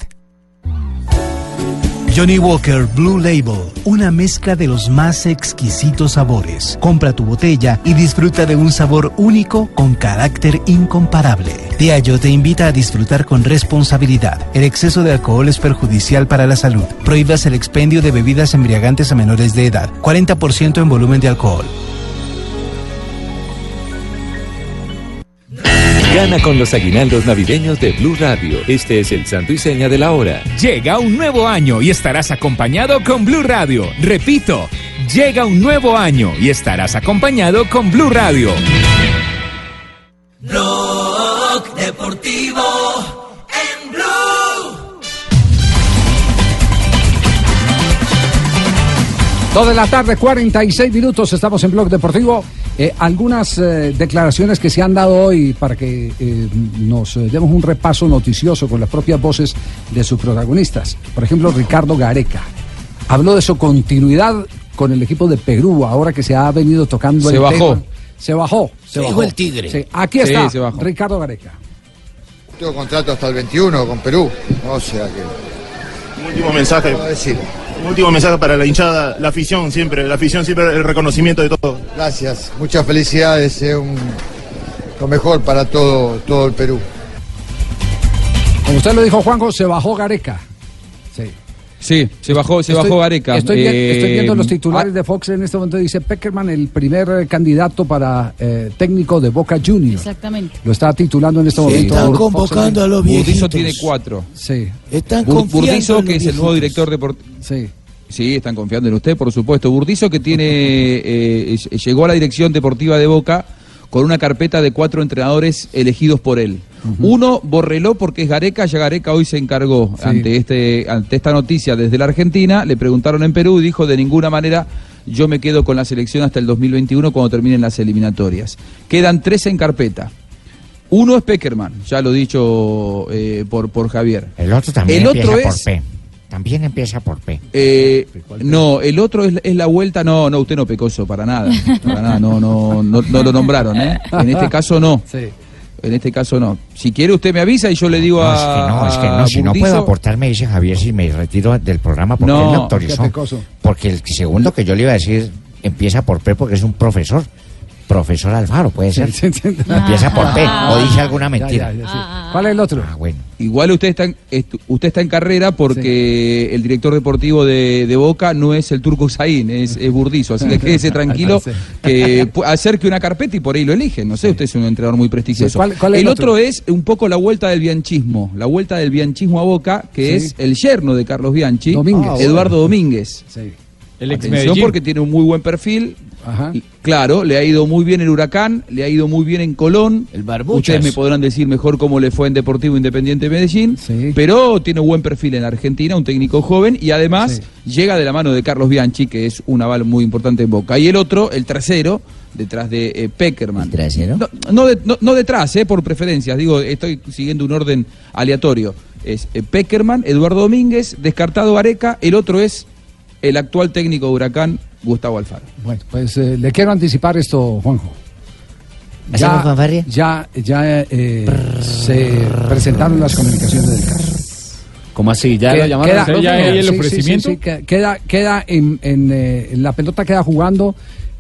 Johnny Walker Blue Label, una mezcla de los más exquisitos sabores. Compra tu botella y disfruta de un sabor único con carácter incomparable. Diageo te invita a disfrutar con responsabilidad. El exceso de alcohol es perjudicial para la salud. Prohíbas el expendio de bebidas embriagantes a menores de edad. 40% en volumen de alcohol. Gana con los aguinaldos navideños de Blue Radio. Este es el santo y seña de la hora. Llega un nuevo año y estarás acompañado con Blue Radio. Repito, llega un nuevo año y estarás acompañado con Blue Radio. Dos de la tarde, 46 minutos, estamos en Blog Deportivo. Eh, algunas eh, declaraciones que se han dado hoy para que eh, nos eh, demos un repaso noticioso con las propias voces de sus protagonistas. Por ejemplo, Ricardo Gareca habló de su continuidad con el equipo de Perú, ahora que se ha venido tocando Se el bajó. tema. Se bajó. Se Se bajó. dijo el tigre. Sí, aquí Sí, está, se bajó. Ricardo Gareca. Tengo contrato hasta el 21 con Perú, o sea que... Un último mensaje. Un último mensaje para la hinchada, la afición siempre, la afición siempre el reconocimiento de todo. Gracias, muchas felicidades, es un- lo mejor para todo, todo el Perú. Como usted lo dijo, Juanjo, se bajó Gareca. Sí. Se bajó, se Estoy- bajó Gareca. Estoy, Eh, estoy viendo los titulares de Fox en este momento. Dice Peckerman, el primer eh, candidato para eh, técnico de Boca Juniors. Exactamente. Lo está titulando en este momento. Fox en- Burdizo tiene cuatro. Sí. Están confiando Burdizo, en que los es el nuevo viejitos. director deportivo. Sí. Sí, están confiando en usted, por supuesto. Burdizo que tiene eh, ll- llegó a la dirección deportiva de Boca con una carpeta de cuatro entrenadores elegidos por él. Uno, Borreló, porque es Gareca, ya Gareca hoy se encargó Sí. ante, este, ante esta noticia desde la Argentina, le preguntaron en Perú y dijo de ninguna manera yo me quedo con la selección hasta el 2021 cuando terminen las eliminatorias. Quedan tres en carpeta. Uno es Peckerman, ya lo dicho eh, por, por Javier. El otro también El empieza otro por es- P. También empieza por P. Eh, no, el otro es, es la vuelta, no, no, usted no pecoso, para nada, para nada, no, no, no, no lo nombraron, ¿eh? En este caso no. En este caso no. Si quiere usted me avisa y yo le digo No, a. es que no, es que no, si no puedo aportar, me dice Javier si me retiro del programa porque No, él me autorizó. Porque el segundo que yo le iba a decir empieza por P porque es un profesor. Profesor Alfaro, puede ser. Empieza por P, o dice alguna mentira. ¿Cuál es el otro? Ah, bueno. Igual usted está en, usted está en carrera porque el director deportivo de, de Boca no es el turco Zain, es, es Burdizo. Así que quédese tranquilo que acerque una carpeta y por ahí lo eligen. No sé, usted es un entrenador muy prestigioso. Sí, ¿cuál- cuál es el el otro? otro? es un poco la vuelta del bianchismo. La vuelta del bianchismo a Boca, que Sí. es el yerno de Carlos Bianchi, Domínguez. Ah, Eduardo. Domínguez. El ex Atención Medellín. porque tiene un muy buen perfil. Claro, le ha ido muy bien en Huracán, le ha ido muy bien en Colón. El Ustedes me podrán decir mejor cómo le fue en Deportivo Independiente de Medellín. Pero tiene un buen perfil en Argentina, un técnico joven y además llega de la mano de Carlos Bianchi, que es un aval muy importante en Boca. Y el otro, el tercero, detrás de eh, Peckerman. No, no, de- no- no detrás, eh, por preferencias. Digo, estoy siguiendo un orden aleatorio. Es eh, Peckerman, Eduardo Domínguez, descartado Areca. El otro es el actual técnico de Huracán, Gustavo Alfaro. Bueno, pues eh, le quiero anticipar esto, Juanjo. ¿Hacemos fanfarria? ya, ya eh, se presentaron las comunicaciones del caso. ¿Cómo así? ¿Ya lo llamaron? queda- ¿Ya hay el sí, ofrecimiento? sí, sí, que- queda, queda en, en, eh, la pelota queda jugando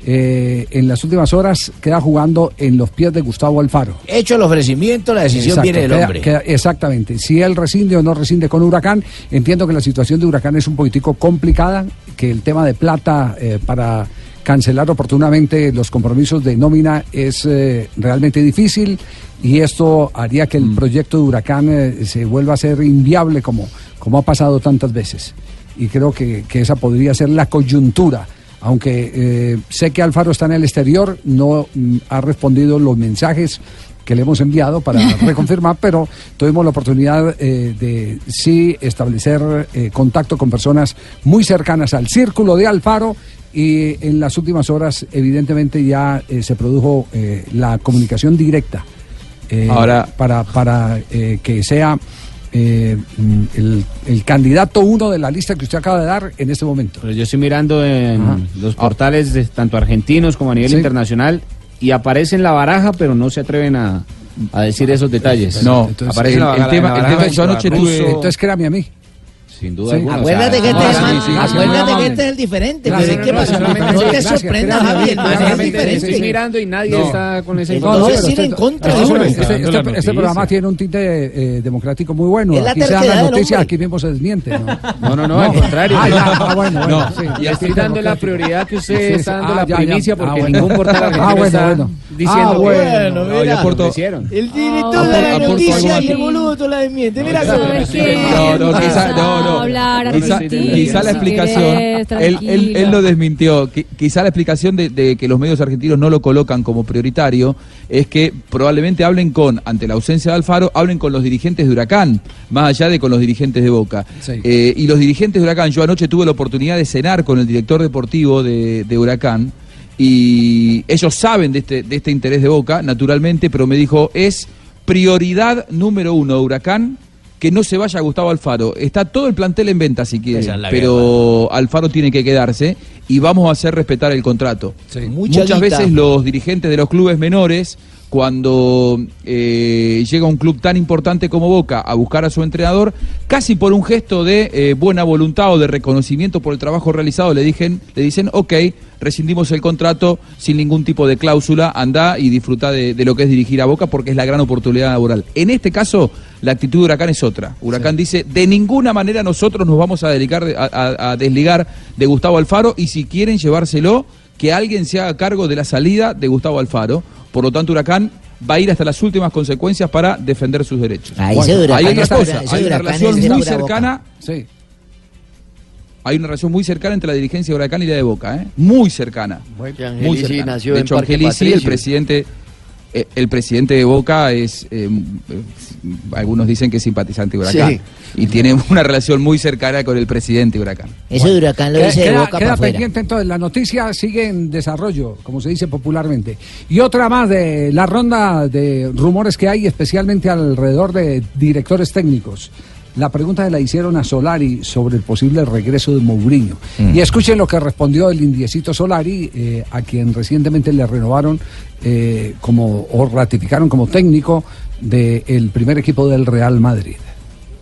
eh, en las últimas horas, queda jugando en los pies de Gustavo Alfaro. Hecho el ofrecimiento, la decisión Exacto, viene del queda- hombre. queda- exactamente. Si él rescinde o no rescinde con Huracán, entiendo que la situación de Huracán es un poquitico complicada, que el tema de plata eh, para cancelar oportunamente los compromisos de nómina es eh, realmente difícil y esto haría que el proyecto de Huracán eh, se vuelva a ser inviable como, como ha pasado tantas veces. Y creo que, que esa podría ser la coyuntura. Aunque eh, sé que Alfaro está en el exterior, no mm, ha respondido los mensajes que le hemos enviado para reconfirmar, pero tuvimos la oportunidad eh, de sí establecer eh, contacto con personas muy cercanas al círculo de Alfaro y en las últimas horas evidentemente ya eh, se produjo eh, la comunicación directa eh, Ahora- para, para eh, que sea eh, mm, el, el candidato uno de la lista que usted acaba de dar en este momento. Pero yo estoy mirando en Ajá. los portales de tanto argentinos como a nivel Sí. internacional y aparece en la baraja, pero no se atreven a, a decir esos detalles. No, aparece en la, el en la tema- el tema yo anoche tuve- Entonces créame a mí. Sin duda Sí. alguna. o Acuérdate sea, que este, no, es, sí, sí, acuérdate que este es el diferente. Gracias, pero ¿qué gracias, pasa? solamente- No te sorprendas, créame, Javi, el man es diferente. estoy mirando y nadie No. está con esa No, información. no, es ir en contra de Este, uno. este- este- la este noticia. programa tiene un tinte eh, democrático muy bueno. Es la aquí se dan terquedad las del noticias, hombre. aquí mismo se desmiente. No, No, no, no, al contrario. Ah, ya, ah, bueno, bueno, No, sí, y estoy dando la prioridad que usted está dando ah, la primicia Ah, porque ningún portal Ah, argentino bueno, está bueno. Diciendo Ah, que- bueno, no, mira. El hicieron. director Ah, de la noticia y el boludo la desmiente. Mira ¿Sabes qué? No, no, quizá, no, no. Hablar, Quizá, la explicación, él, él, él lo desmintió. Qui- Quizá la explicación de, de que los medios argentinos no lo colocan como prioritario es que probablemente hablen con, ante la ausencia de Alfaro, hablen con los dirigentes de Huracán, más allá de con los dirigentes de Boca. Eh, y los dirigentes de Huracán, yo anoche tuve la oportunidad de cenar con el director deportivo de, de Huracán y ellos saben de este, de este interés de Boca, naturalmente, pero me dijo, es prioridad número uno Huracán que no se vaya Gustavo Alfaro. Está todo el plantel en venta si quiere, pero Alfaro tiene que quedarse y vamos a hacer respetar el contrato. Mucha Muchas veces los dirigentes de los clubes menores, cuando eh, llega un club tan importante como Boca a buscar a su entrenador, casi por un gesto de eh, buena voluntad o de reconocimiento por el trabajo realizado, le, dicen, le dicen, ok, rescindimos el contrato sin ningún tipo de cláusula, anda y disfruta de, de lo que es dirigir a Boca porque es la gran oportunidad laboral. En este caso, la actitud de Huracán es otra. Huracán dice, de ninguna manera nosotros nos vamos a, dedicar, a, a- a desligar de Gustavo Alfaro y si quieren llevárselo, que alguien se haga cargo de la salida de Gustavo Alfaro. Por lo tanto, Huracán va a ir hasta las últimas consecuencias para defender sus derechos. Ah, ese Huracán hay otra cosa, hay una relación muy cercana. Sí. Hay una relación muy cercana entre la dirigencia de Huracán y la de Boca, ¿eh? Muy cercana. Muy cercana. nació de en hecho, Angelici, el presidente, el presidente de Boca es, eh, eh, algunos dicen que es simpatizante de Huracán. Sí. Y tiene una relación muy cercana con el presidente de Huracán. Eso de Huracán lo Queda- dice de queda, boca queda para afuera. pendiente entonces, la noticia sigue en desarrollo, como se dice popularmente. Y otra más de la ronda de rumores que hay, especialmente alrededor de directores técnicos. La pregunta la hicieron a Solari sobre el posible regreso de Mourinho. Mm. Y escuchen lo que respondió el indiecito Solari, eh, a quien recientemente le renovaron eh, como o ratificaron como técnico del primer equipo del Real Madrid.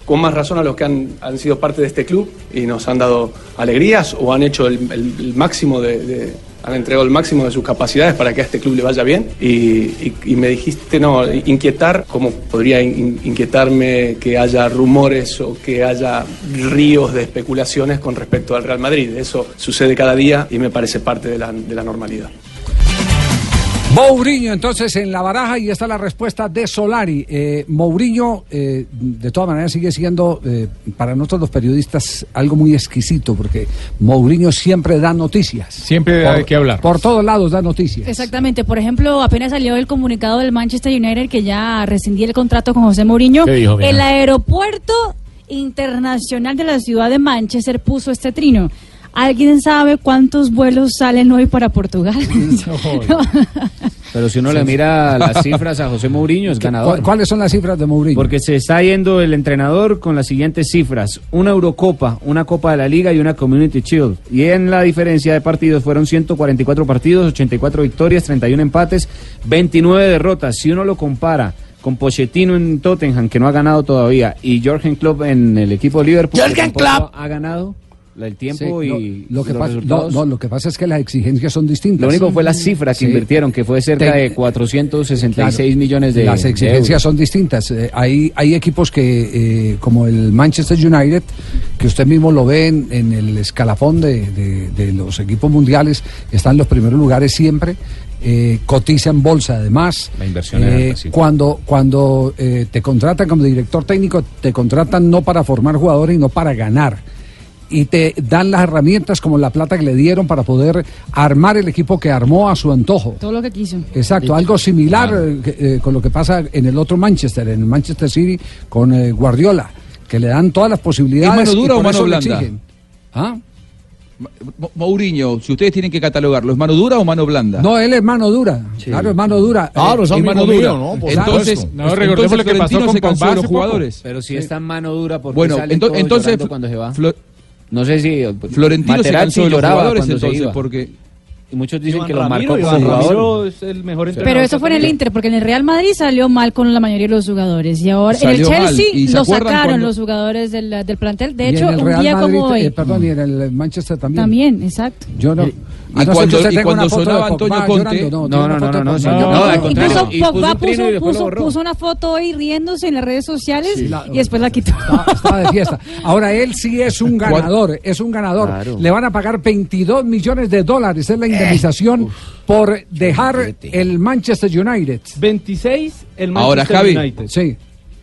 Con más razón a los que han, han sido parte de este club y nos han dado alegrías o han hecho el, máximo de, de- han entregado el máximo de sus capacidades para que a este club le vaya bien. Y, me dijiste no inquietar cómo podría in- inquietarme que haya rumores o que haya ríos de especulaciones con respecto al Real Madrid eso sucede cada día y me parece parte de la, de la normalidad Mourinho, entonces, en la baraja, y está la respuesta de Solari. Eh, Mourinho, eh, de todas maneras, sigue siendo, eh, para nosotros los periodistas, algo muy exquisito, porque Mourinho siempre da noticias. Siempre Por- hay que hablar. Por todos lados da noticias. Exactamente. Por ejemplo, apenas salió el comunicado del Manchester United que ya rescindía el contrato con José Mourinho. ¿Qué dijo, el aeropuerto internacional de la ciudad de Manchester puso este trino. ¿Alguien sabe cuántos vuelos salen hoy para Portugal? Pero si uno le mira las cifras a José Mourinho, es ganador. ¿Cu- ¿Cuáles son las cifras de Mourinho? Porque se está yendo el entrenador con las siguientes cifras: una Eurocopa, una Copa de la Liga y una Community Shield. Y en la diferencia de partidos fueron 144 partidos, 84 victorias, 31 empates, 29 derrotas. Si uno lo compara con Pochettino en Tottenham, que no ha ganado todavía, y Jürgen Klopp en el equipo de Liverpool, ¡Jürgen Klopp! ha ganado el tiempo Sí, y lo, lo que los pasa, no, no, lo que pasa es que las exigencias son distintas. Lo único fue la cifra que Sí. invirtieron, que fue cerca Te- de 466 Claro, millones de Las de exigencias euros. son distintas. Eh, hay, hay equipos que, eh, como el Manchester United, que usted mismo lo ve en, en el escalafón de, de- de los equipos mundiales, están en los primeros lugares siempre. eh, cotiza en bolsa además. La inversión Eh, alta, sí. Cuando, cuando eh, te contratan como director técnico, te contratan no para formar jugadores, sino para ganar. Y te dan las herramientas como la plata que le dieron para poder armar el equipo que armó a su antojo. Todo lo que quiso. Exacto, algo similar eh, eh, con lo que pasa en el otro Manchester, en el Manchester City con eh, Guardiola, que le dan todas las posibilidades. ¿Es mano dura y o mano blanda? ¿Ah? Mo- Mourinho, si ustedes tienen que catalogarlo, ¿es mano dura o mano blanda? No, él es mano dura. Claro, es mano dura. Claro, Eh, es mano mío, dura. ¿no? Entonces. No, recordemos lo que pasó con hace los jugadores. Pero si es tan mano dura, porque Bueno, salen ento- todos entonces, cuando se va? Flo- no sé si Florentino se cansó de los lloraba jugadores cuando se entonces, iba. porque muchos dicen Iván que lo Ramiro, marcó Iván como Ramiro jugador. es el mejor Pero eso fue en el Inter, porque en el Real Madrid salió mal con la mayoría de los jugadores. Y ahora en el Salió mal. Chelsea ¿Y se lo sacaron cuando- los jugadores del, del plantel. De hecho, un Real día Madrid, como hoy. eh, perdón, y en el Manchester también. También, exacto. Yo no. Y- a y no ser cuando- usted y cuando sonaba Antonio Conte- llorando, No, no, no. Incluso Pogba puso, una foto hoy riéndose en las redes sociales Sí, la- y después la quitó. Estaba de fiesta. Ahora él sí es un ganador, es un ganador. Claro. Le van a pagar 22 millones de dólares, es la indemnización indemnización por dejar el Manchester United. 26 el Ahora, Manchester Javi. United. Sí.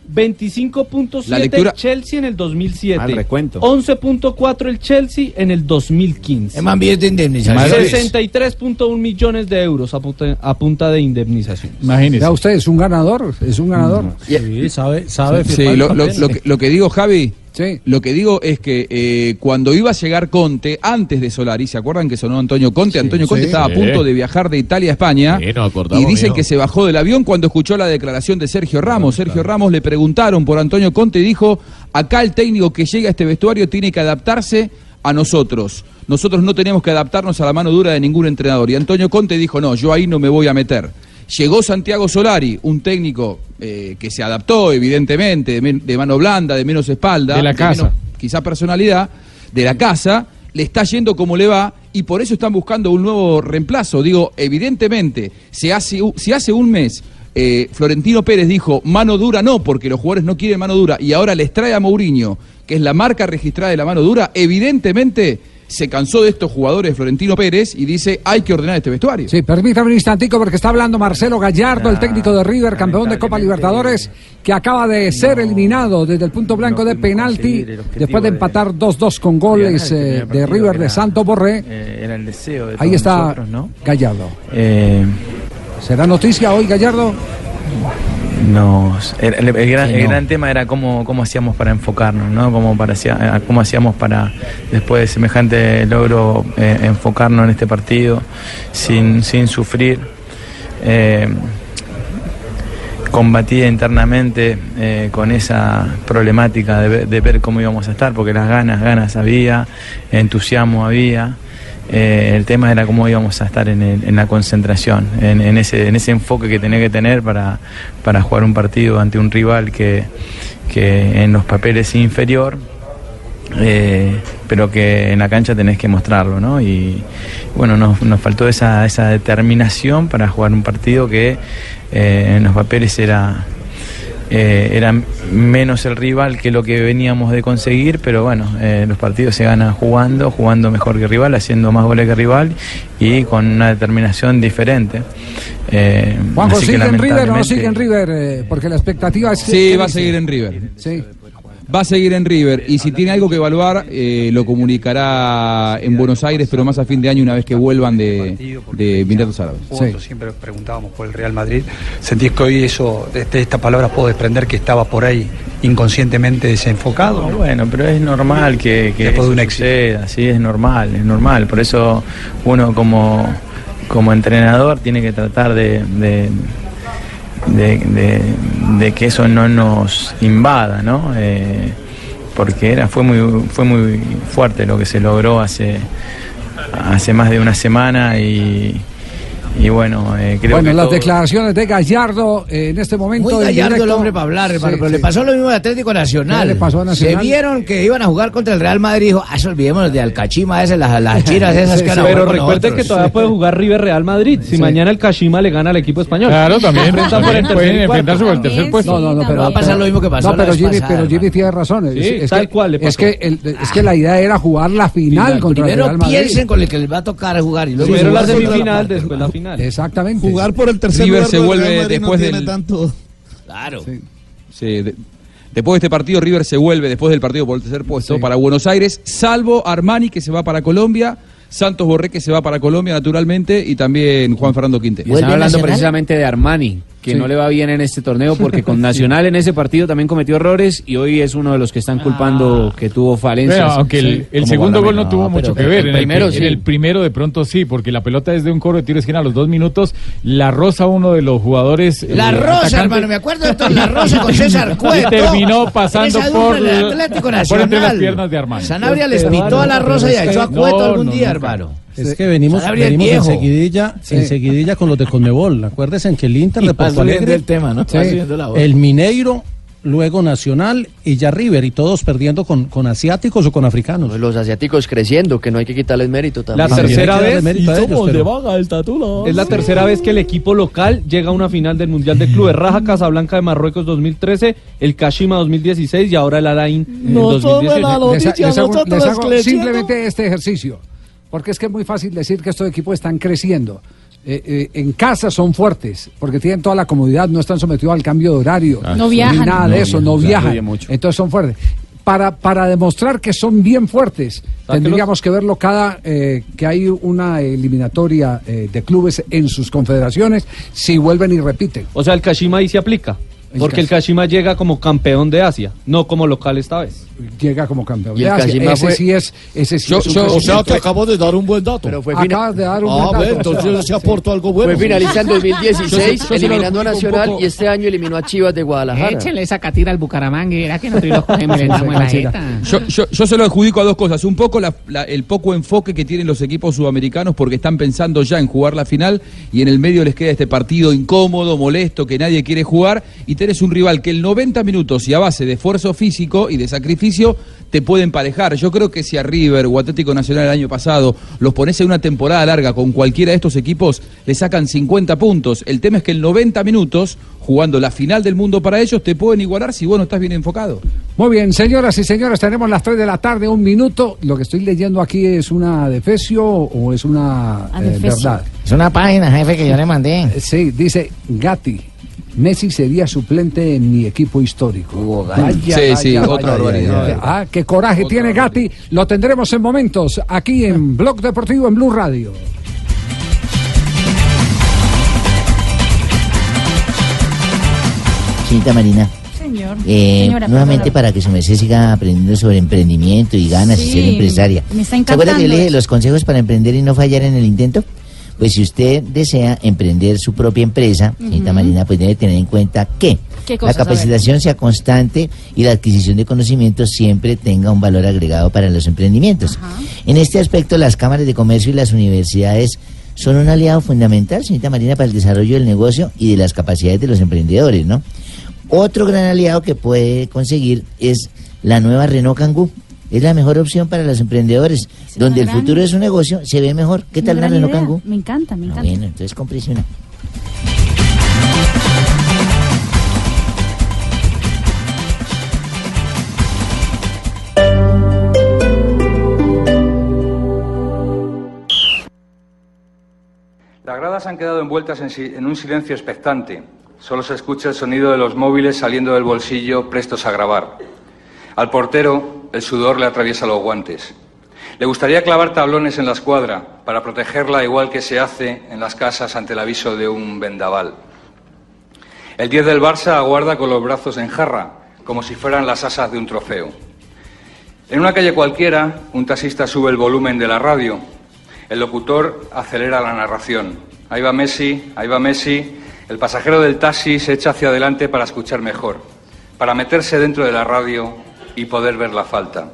25.7 La lectura- el Chelsea en el 2007. Al recuento. 11.4 el Chelsea en el 2015. Es más bien de indemnización. 63.1 millones de euros a punta, a punta de indemnización. Ya usted es un ganador, es un ganador. Sí, sabe, sabe. Sí, firmar lo, lo- papeles. lo que, lo que digo, Javi, lo que digo es que eh, cuando iba a llegar Conte, antes de Solari, ¿se acuerdan que sonó Antonio Conte? Antonio Conte Sí. estaba a Sí. punto de viajar de Italia a España. Sí, y dicen que se bajó del avión cuando escuchó la declaración de Sergio Ramos. Sergio Ramos le preguntaron por Antonio Conte y dijo, acá el técnico que llega a este vestuario tiene que adaptarse a nosotros. Nosotros no tenemos que adaptarnos a la mano dura de ningún entrenador. Y Antonio Conte dijo, no, yo ahí no me voy a meter. Llegó Santiago Solari, un técnico eh, que se adaptó, evidentemente, de, mano blanda, de menos espalda, De la casa. menos, quizá personalidad, de la casa, le está yendo como le va y por eso están buscando un nuevo reemplazo. Digo, evidentemente, se hace, si hace un mes eh, Florentino Pérez dijo mano dura no, porque los jugadores no quieren mano dura, y ahora les trae a Mourinho, que es la marca registrada de la mano dura, evidentemente se cansó de estos jugadores Florentino Pérez y dice hay que ordenar este vestuario. Sí, permítame un instantico porque está hablando Marcelo Gallardo, el técnico de River, campeón de Copa Libertadores, que acaba de ser eliminado desde el punto blanco de penalti después de empatar 2-2 con goles eh, de River de Santo Borré. Eh, era el deseo de Ahí está nosotros, ¿no? Gallardo. Eh, ¿Será noticia hoy, Gallardo? Nos, el, gran, el gran tema era cómo, cómo hacíamos para enfocarnos, ¿no? Cómo, para, hacía- cómo hacíamos para, después de semejante logro, eh, enfocarnos en este partido sin, sin sufrir. Eh, combatía internamente eh, con esa problemática de, ver- de ver cómo íbamos a estar, porque las ganas, ganas había, entusiasmo había. Eh, el tema era cómo íbamos a estar en, el- en la concentración, en, en ese, en ese enfoque que tenía que tener para, para jugar un partido ante un rival que, que en los papeles es inferior, eh, pero que en la cancha tenés que mostrarlo, ¿no? Y bueno, nos, nos faltó esa, esa determinación para jugar un partido que eh, en los papeles era, eh, era menos el rival que lo que veníamos de conseguir, pero bueno, eh, los partidos se ganan jugando, jugando mejor que rival, haciendo más goles que rival y con una determinación diferente. Eh, Juanjo, así que ¿sigue en River o no sigue en River? Eh, porque la expectativa es que... Sí, que va a seguir en River. Sí. Va a seguir en River y si tiene algo que evaluar eh, lo comunicará en Buenos Aires, pero más a fin de año una vez que vuelvan de, de Emiratos Árabes. Siempre preguntábamos por el Real Madrid. ¿Sentís que hoy eso, de estas palabras puedo desprender que estaba por ahí inconscientemente desenfocado? No, bueno, pero es normal que, que Después de un eso suceda, sí, es normal, es normal. Por eso uno como, como entrenador tiene que tratar de, de, de- de- que eso no nos invada, ¿no? Eh, porque era, fue, muy, fue muy fuerte lo que se logró hace, hace más de una semana y, y bueno, eh, creo bueno, que las todo- declaraciones de Gallardo eh, en este momento. Muy gallardo el hombre para hablar, hermano, Sí, pero sí. le pasó lo mismo al Atlético Nacional. ¿Qué le pasó a Nacional? Se vieron que iban a jugar contra el Real Madrid y dijo, ah, olvidémonos de Alcachima, esas, las, las chiras esas que van a Pero jugar con recuerde nosotros. que todavía puede jugar River Real Madrid. Si mañana el Kashima le gana al equipo español. Claro, también, pueden enfrentarse por el tercer puesto. No, no, no, pero Va a pasar lo mismo que pasó No, la pero vez Jimmy, pasada, pero Jimmy tiene razón. Es, Sí, es tal que, cual le es pasó. que el- es que la idea era jugar la final contra el Primero Real Madrid. piensen con el que les va a tocar jugar y luego Primero la semifinal, después la final. Exactamente. Jugar por el tercer River lugar se vuelve después no tiene del- tanto. Claro. Sí, de- después de este partido, River se vuelve después del partido por el tercer puesto para Buenos Aires, salvo Armani que se va para Colombia, Santos Borré que se va para Colombia naturalmente y también Juan Fernando Quintero. Están hablando precisamente de Armani, que Sí. no le va bien en este torneo porque con Nacional en ese partido también cometió errores y hoy es uno de los que están culpando que tuvo falencias. Aunque el, Sí, el segundo gol no tuvo mucho que ver. el en, primero el, sí. en el primero de pronto sí, porque la pelota es de un coro de tiro esquina a los dos minutos. La rosa uno de los jugadores. La eh, Rosa, atacantes, hermano, me acuerdo de todo. La Rosa con César Y Cueto. terminó pasando por, Atlético por Nacional. entre las piernas de Armani. Sanabria les pitó a la Rosa y echó a Cueto algún día, hermano. Es que venimos, venimos viejo. enseguidilla, Sí. enseguidilla con los de Conmebol. Acuérdense en que el Inter Y de Porto Alegre, el tema, ¿no? Subiendo la el Mineiro, luego Nacional y ya River, y todos perdiendo con, con asiáticos o con africanos. Los asiáticos creciendo, que no hay que quitarles mérito La también. tercera vez. pero- baja el Es la tercera vez que el equipo local llega a una final del Mundial de Clubes. Raja Casablanca de Marruecos 2013, el Kashima 2016 y ahora el Alain en Les, 2018. les hago- les hago simplemente este ejercicio. Porque es que es muy fácil decir que estos equipos están creciendo. Eh, eh, en casa son fuertes, porque tienen toda la comodidad, no están sometidos al cambio de horario, Ah, No ni viajan. nada de No eso, viajan, no o sea, viajan. mucho. Entonces son fuertes. Para, para demostrar que son bien fuertes, tendríamos que verlo cada eh, que hay una eliminatoria eh, de clubes en sus confederaciones, si vuelven y repiten. O sea, el Kashima ahí se aplica. Porque el Kashima llega como campeón de Asia, no como local esta vez. Llega como campeón Y de Asia. Ese fue- sí es, ese sí Yo- es yo- o sea, te acabo de dar un buen dato. Pero fue Acabas de dar un Ah, buen dato. ve, entonces se aportó algo bueno. Fue finalista en 2016, Yo eliminando a Nacional poco. y este año eliminó a Chivas de Guadalajara. Échenle esa catira al Bucaramanga verá que nosotros los cogemos en la jeta. Yo- yo se lo adjudico a dos cosas. Un poco la- la- el poco enfoque que tienen los equipos sudamericanos porque están pensando ya en jugar la final y en el medio les queda este partido incómodo, molesto, que nadie quiere jugar y tenés un rival que el 90 minutos y a base de esfuerzo físico y de sacrificio te puede emparejar. Yo creo que si a River o Atlético Nacional el año pasado los pones en una temporada larga con cualquiera de estos equipos, le sacan 50 puntos. El tema es que el 90 minutos, jugando la final del mundo para ellos, te pueden igualar si vos no estás bien enfocado. Muy bien, señoras y señores, tenemos las 3 de la tarde, un minuto. Lo que estoy leyendo aquí es una defecio o es una eh, Adefesio. verdad. Es una página, jefe, que yo le mandé. Sí, dice Gatti. Messi sería suplente en mi equipo histórico. Sí, sí, otra barbaridad. vaya. Ah, qué coraje tiene Gatti. Lo tendremos en momentos aquí en Blog Deportivo en Blue Radio. Señorita Marina. Señor. Eh, Señora, nuevamente perdón. para que su merced siga aprendiendo sobre emprendimiento y ganas y Sí, ser empresaria. me está ¿Se acuerda que yo le dije encantando los consejos para emprender y no fallar en el intento? Pues si usted desea emprender su propia empresa, señorita Ujú. Marina, pues debe tener en cuenta que ¿Qué la capacitación sea constante y la adquisición de conocimientos siempre tenga un valor agregado para los emprendimientos. En este aspecto, las cámaras de comercio y las universidades son un aliado fundamental, señorita Marina, para el desarrollo del negocio y de las capacidades de los emprendedores, ¿no? Otro gran aliado que puede conseguir es la nueva Renault Kangoo. Es la mejor opción para los emprendedores, donde el gran- futuro de su negocio se ve mejor. ¿Qué tal idea. Kangoo? Me encanta, me Ah, encanta. bueno, entonces cómprese una. Las gradas han quedado envueltas en, si- en un silencio expectante. Solo se escucha el sonido de los móviles saliendo del bolsillo prestos a grabar. Al portero el sudor le atraviesa los guantes. Le gustaría clavar tablones en la escuadra para protegerla igual que se hace en las casas ante el aviso de un vendaval. El 10 del Barça aguarda con los brazos en jarra, como si fueran las asas de un trofeo. En una calle cualquiera, un taxista sube el volumen de la radio. El locutor acelera la narración. Ahí va Messi, ahí va Messi. El pasajero del taxi se echa hacia adelante para escuchar mejor, para meterse dentro de la radio y poder ver la falta.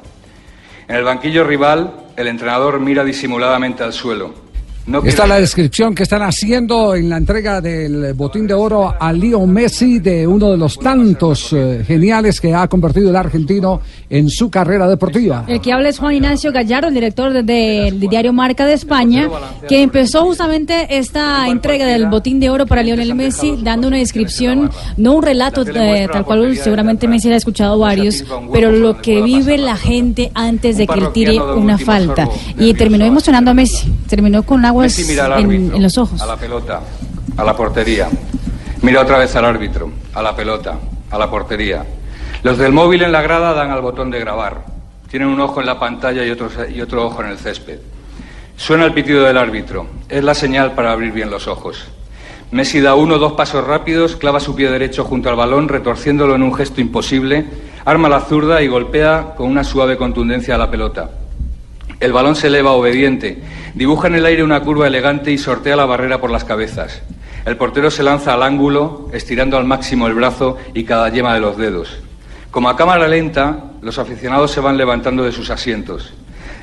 En el banquillo rival, el entrenador mira disimuladamente al suelo. No Esta es quiere- la descripción que están haciendo en la entrega del botín de oro a Leo Messi de uno de los tantos eh, geniales que ha convertido el argentino en su carrera deportiva. El que habla es Juan Ignacio Gallardo, el director de- del diario Marca de España, que empezó justamente esta entrega del botín de oro para Lionel Messi, dando una descripción, no un relato eh, tal cual seguramente Messi ha escuchado varios, pero lo que vive la gente antes de que él tire una falta. Y terminó emocionando a Messi, terminó con aguas Messi mira al en, árbitro, en los ojos. a la pelota, a la portería. Mira otra vez al árbitro, a la pelota, a la portería. Los del móvil en la grada dan al botón de grabar. Tienen un ojo en la pantalla y otro, y otro ojo en el césped. Suena el pitido del árbitro. Es la señal para abrir bien los ojos. Messi da uno o dos pasos rápidos, clava su pie derecho junto al balón, retorciéndolo en un gesto imposible, arma la zurda y golpea con una suave contundencia a la pelota. El balón se eleva obediente, dibuja en el aire una curva elegante y sortea la barrera por las cabezas. El portero se lanza al ángulo, estirando al máximo el brazo y cada yema de los dedos. Como a cámara lenta, los aficionados se van levantando de sus asientos.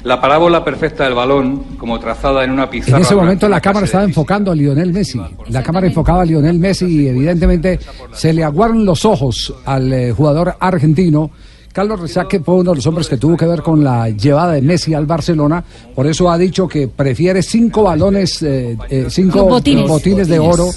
La parábola perfecta del balón, como trazada en una pizarra. En ese momento la cámara estaba enfocando a Lionel Messi. La cámara enfocaba a Lionel Messi y evidentemente se le aguaron los ojos al eh, jugador argentino. Carlos Rezaque fue uno de los hombres que tuvo que ver con la llevada de Messi al Barcelona. Por eso ha dicho que prefiere cinco balones, eh, eh, cinco Botines. botines de oro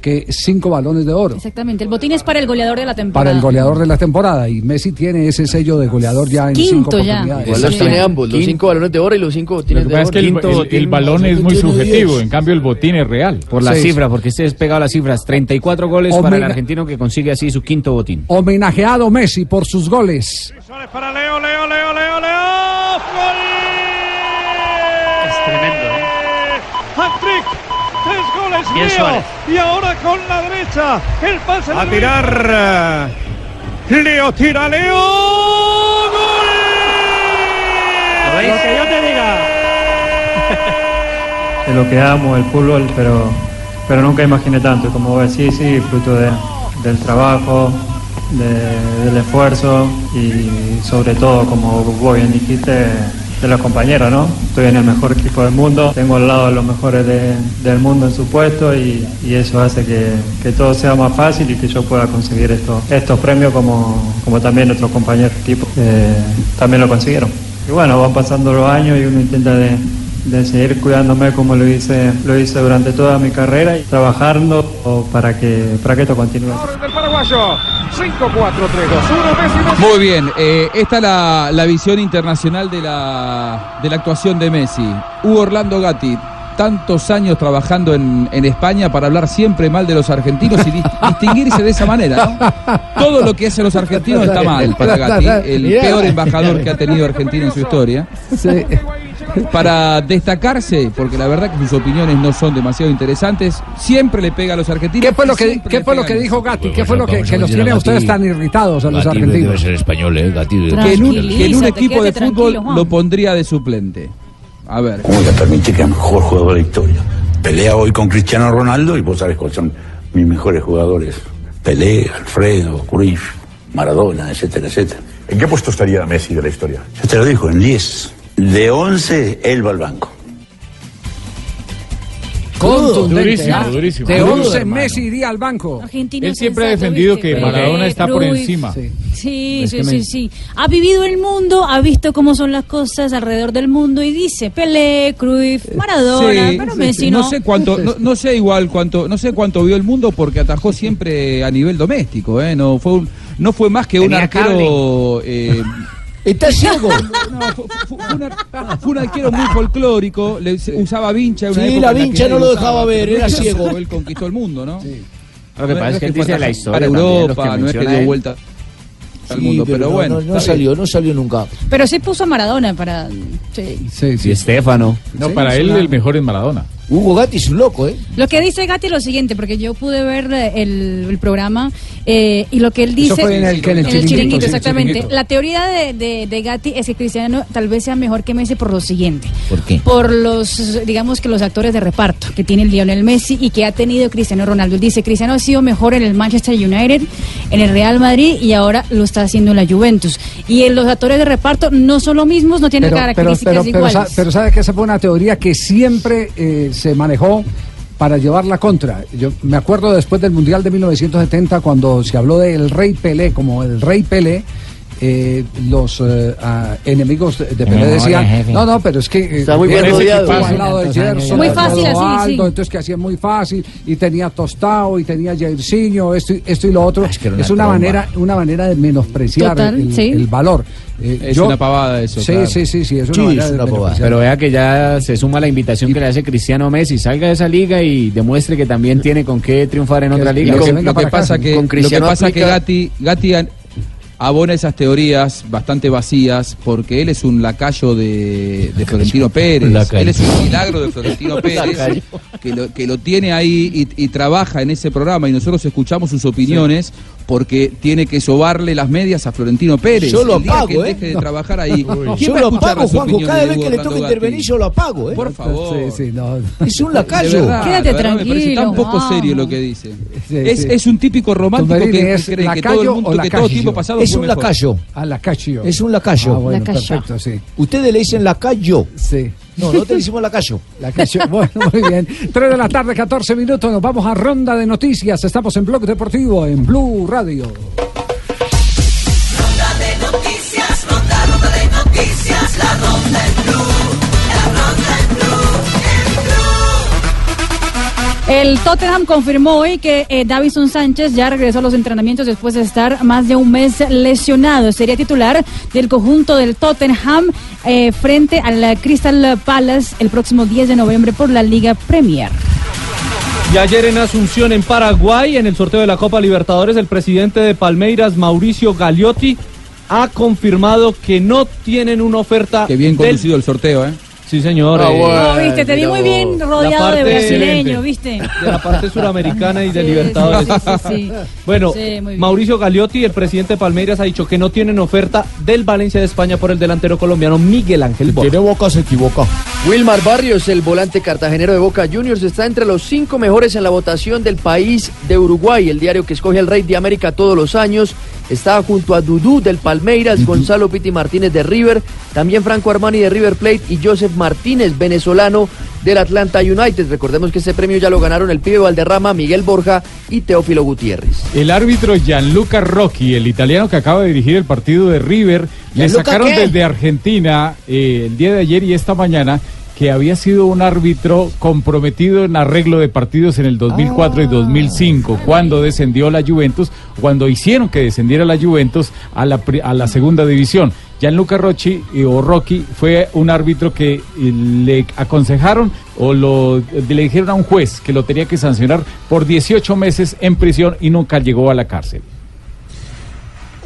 que cinco balones de oro. Exactamente, el botín es para el goleador de la temporada. Para el goleador de la temporada y Messi tiene ese sello de goleador ya en Quinto cinco ya. oportunidades. Igual los tiene ambos, los cinco balones de oro y los cinco Lo botines que de oro. es que el, el- el balón es muy subjetivo, en cambio el botín es real. Por la Sí, cifra, porque este es pegado a las cifras. 34 goles para el argentino que consigue así su quinto botín. Homenajeado Messi por sus goles. Para Leo, Leo, Leo. ¡Gol! Es tremendo, ¿eh? Hat-trick. Tres goles Bien Leo. Suárez. Y ahora con la derecha. El pase A tirar. Leo tira, Leo. ¡Gol! Que yo te diga. de lo que amo, el fútbol, pero, pero nunca imaginé tanto. Como decís, sí, fruto de- del trabajo, de- del esfuerzo y sobre todo, como vos bien dijiste, de los compañeros, ¿no? Estoy en el mejor equipo del mundo, tengo al lado a los mejores de- del mundo en su puesto y, y eso hace que, que todo sea más fácil y que yo pueda conseguir esto- estos premios como, como también otros compañeros de equipo eh, también lo consiguieron. Y bueno, van pasando los años y uno intenta de, de seguir cuidándome como lo hice, lo hice durante toda mi carrera y trabajando para que, para que esto continúe. Del paraguayo. 5, 4, 3, 2, 1. Messi, Messi. Muy bien, eh, esta es la, la visión internacional de la, de la actuación de Messi. Hugo Orlando Gatti, tantos años trabajando en, en España para hablar siempre mal de los argentinos y dis- distinguirse de esa manera. ¿no? Todo lo que hacen los argentinos está mal para Gatti, el peor embajador que ha tenido Argentina en su historia. Para destacarse, porque la verdad que sus opiniones no son demasiado interesantes, siempre le pega a los argentinos. ¿Qué fue lo que, qué fue lo que dijo. Gatti? ¿Qué fue lo que, que los tiene a ustedes Gatti. tan irritados a los Gatti argentinos? debe ser español, ¿eh? Gatti debe que en un, que en un equipo de fútbol lo pondría de suplente. A ver. ¿Cómo le permite que es el mejor jugador de la historia? Pelea hoy con Cristiano Ronaldo y vos sabés cuáles son mis mejores jugadores. Pelé, Alfredo, Cruyff, Maradona, etcétera, etcétera. ¿En qué puesto estaría Messi de la historia? Ya te lo dijo, en 10. De 11, él va al banco. Contundente, Durísimo, ¿ah? durísimo. De Crudo, 11 hermano. Messi iría al banco. Argentino Él siempre ha defendido que Maradona está por encima. Sí, Es sí, sí, me- sí. Ha vivido el mundo, ha visto cómo son las cosas alrededor del mundo y dice Pelé, Cruyff, Maradona, Sí, pero sí, Messi sí. no. no sé cuánto, no, no sé igual cuánto, no sé cuánto vio el mundo porque atajó siempre a nivel doméstico, ¿eh? No fue un- no fue más que un arquero. Está ciego. no, fue, un, ar- fue un arquero muy folclórico, le, usaba vincha. una Sí, época la vincha no lo dejaba usaba, ver, era ciego. Él conquistó el mundo, ¿no? Lo que No pasa es que él dice la para- historia. Para también, los Europa, que no es que dio él. vuelta al Sí, mundo, pero, no, bueno. No, salió, no salió nunca. Pero sí puso a Maradona para... Sí. Sí, sí. Estefano. No, Sí, para él una- el mejor es Maradona. Hugo Gatti es un loco, ¿eh? Lo que dice Gatti es lo siguiente, porque yo pude ver eh, el, el programa eh, y lo que él dice... Eso fue en el- que en el chiringuito, exactamente. chiringuito. La teoría de, de, de Gatti es que Cristiano tal vez sea mejor que Messi por lo siguiente. ¿Por qué? Por los, digamos que los actores de reparto que tiene Lionel Messi y que ha tenido Cristiano Ronaldo. Él dice, Cristiano ha sido mejor en el Manchester United, en el Real Madrid y ahora lo está haciendo en la Juventus. Y en los actores de reparto no son los mismos, no tienen Pero, características pero, pero, iguales. pero sabe que esa fue una teoría que siempre eh, se manejó para llevarla contra. Yo me acuerdo después del Mundial de 1970 cuando se habló del Rey Pelé como el Rey Pelé. Eh, los eh, ah, enemigos de, de Pelé Memoria, decían, jefe. no, no, pero es que eh, Está muy bien rodeado. estuvo al lado de Tantos años. Gerson, Muy fácil así, sí. entonces que hacía muy fácil y tenía Tostao y tenía Jairzinho, esto, y- esto y lo otro. Es que era es una tromba. manera, una manera de menospreciar Total, el, sí. el valor. Eh, Es una pavada eso, Sí, claro. sí, sí, sí, es una Sí, es una pavada. Pero vea que ya se suma la invitación que le hace Cristiano Messi. Salga de esa liga y demuestre que también tiene con qué triunfar en Que- otra liga. Lo que, lo pasa que, Con lo que pasa Gatti, abona esas teorías bastante vacías porque él es un lacayo de, de Florentino Pérez. Lacayo. Él es un milagro de Florentino Pérez Lacayo. Que lo, que lo tiene ahí y, y trabaja en ese programa y nosotros escuchamos sus opiniones porque tiene que sobarle las medias a Florentino Pérez. Yo lo El día apago, que él ¿eh? deje de trabajar ahí. ¿quién Yo lo apago, Juanjo. Cada vez que le Gatti? intervenir, yo lo apago, ¿eh? Por favor. Sí, sí, no. Es un lacayo. verdad, Quédate verdad, me parece tan tranquilo, poco serio lo que dice. Sí, es, sí. es un típico romántico que, es cree que lacayo todo el mundo, que todo tiempo pasado Es un mejor. lacayo. A lacayo. Es un lacayo. Ah, bueno, Lacayo. perfecto, sí. Ustedes le dicen lacayo. Sí. No, no te decimos lacayo. Lacayo. Bueno, muy bien. 3 de la tarde, 14 minutos. Nos vamos a ronda de noticias. Estamos en Blog Deportivo, en Blue Radio. Ronda de noticias, ronda, ronda de noticias, la ronda El Tottenham confirmó hoy que eh, Davison Sánchez ya regresó a los entrenamientos después de estar más de un mes lesionado. Sería titular del conjunto del Tottenham eh, frente al Crystal Palace el próximo 10 de noviembre por la Liga Premier. Y ayer en Asunción, en Paraguay, en el sorteo de la Copa Libertadores, el presidente de Palmeiras, Mauricio Gagliotti, ha confirmado que no tienen una oferta. Qué bien del- conducido el sorteo, ¿eh? Sí, señor. Ah, bueno. No, viste, te vi muy bien rodeado de brasileños, ¿viste? de la parte suramericana y de Sí, Libertadores. sí, sí, sí. Bueno. Mauricio Gagliotti, el presidente de Palmeiras, ha dicho que no tienen oferta del Valencia de España por el delantero colombiano Miguel Ángel Borja. Tiene boca, se equivoca. Wilmar Barrios, el volante cartagenero de Boca Juniors, está entre los cinco mejores en la votación del país de Uruguay. El diario que escoge al Rey de América todos los años está junto a Dudú del Palmeiras, Gonzalo Piti Martínez de River, también Franco Armani de River Plate y Joseph Martínez, venezolano del Atlanta United. Recordemos que este premio ya lo ganaron el pibe Valderrama, Miguel Borja y Teófilo Gutiérrez. El árbitro Gianluca Rocchi, el italiano que acaba de dirigir el partido de River, le ¿Gianluca sacaron qué? desde Argentina eh, el día de ayer y esta mañana que había sido un árbitro comprometido en arreglo de partidos en el 2004 y Ah. 2005, cuando descendió la Juventus, cuando hicieron que descendiera la Juventus a la, a la segunda división. Gianluca Rocchi eh, o Rocchi fue un árbitro que eh, le aconsejaron o lo, le dijeron a un juez que lo tenía que sancionar por 18 meses en prisión y nunca llegó a la cárcel.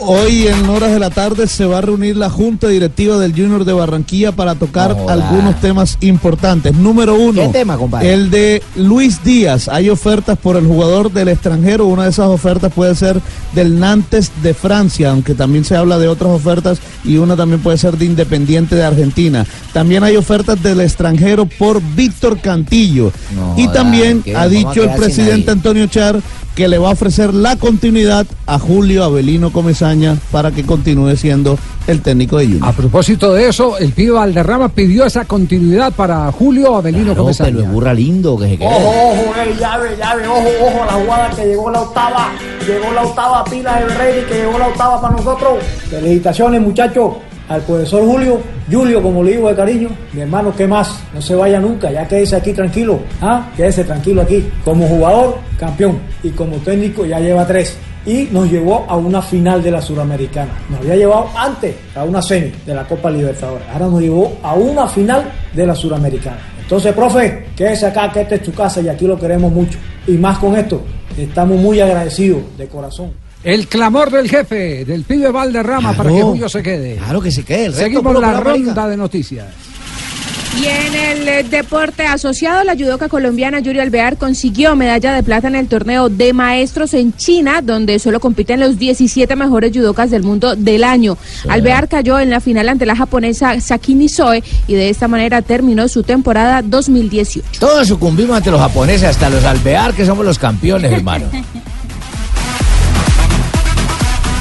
Hoy en horas de la tarde se va a reunir la Junta Directiva del Junior de Barranquilla para tocar algunos temas importantes. Número uno, ¿Qué tema, compadre? el de Luis Díaz. Hay ofertas por el jugador del extranjero. Una de esas ofertas puede ser del Nantes de Francia, aunque también se habla de otras ofertas y una también puede ser de Independiente de Argentina. También hay ofertas del extranjero por Víctor Cantillo. No y también ha dicho el presidente. Antonio Char que le va a ofrecer la continuidad a Julio Avelino Comesaña para que continúe siendo el técnico de Junior. A propósito de eso, el pibe Valderrama pidió esa continuidad para Julio Avelino Comesaña. burra lindo que se Ojo, ojo, ey, llave, llave, ojo, ojo, la jugada que llegó la octava, llegó la octava pila de Brady, que llegó la octava para nosotros. Felicitaciones, muchachos, al profesor Julio, Julio, como le digo de cariño, mi hermano, ¿qué más? No se vaya nunca, ya quédese aquí tranquilo, ¿ah? Quédese tranquilo aquí. Como jugador, campeón, y como técnico ya lleva tres. Y nos llevó a una final de la Suramericana. Nos había llevado antes a una semi de la Copa Libertadores. Ahora nos llevó a una final de la Suramericana. Entonces, profe, quédese acá, que esta es su casa y aquí lo queremos mucho. Y más con esto, estamos muy agradecidos de corazón. El clamor del jefe, del pibe Valderrama, para que Julio se quede. Claro que se quede. el resto Seguimos la ronda de noticias. Y en el eh, deporte asociado, la judoca colombiana Yuri Alvear consiguió medalla de plata en el torneo de maestros en China, donde solo compiten los 17 mejores judocas del mundo del año. Alvear cayó en la final ante la japonesa Sakini Soe y de esta manera terminó su temporada 2018. Todos sucumbimos ante los japoneses, hasta los alvear, que somos los campeones, hermano.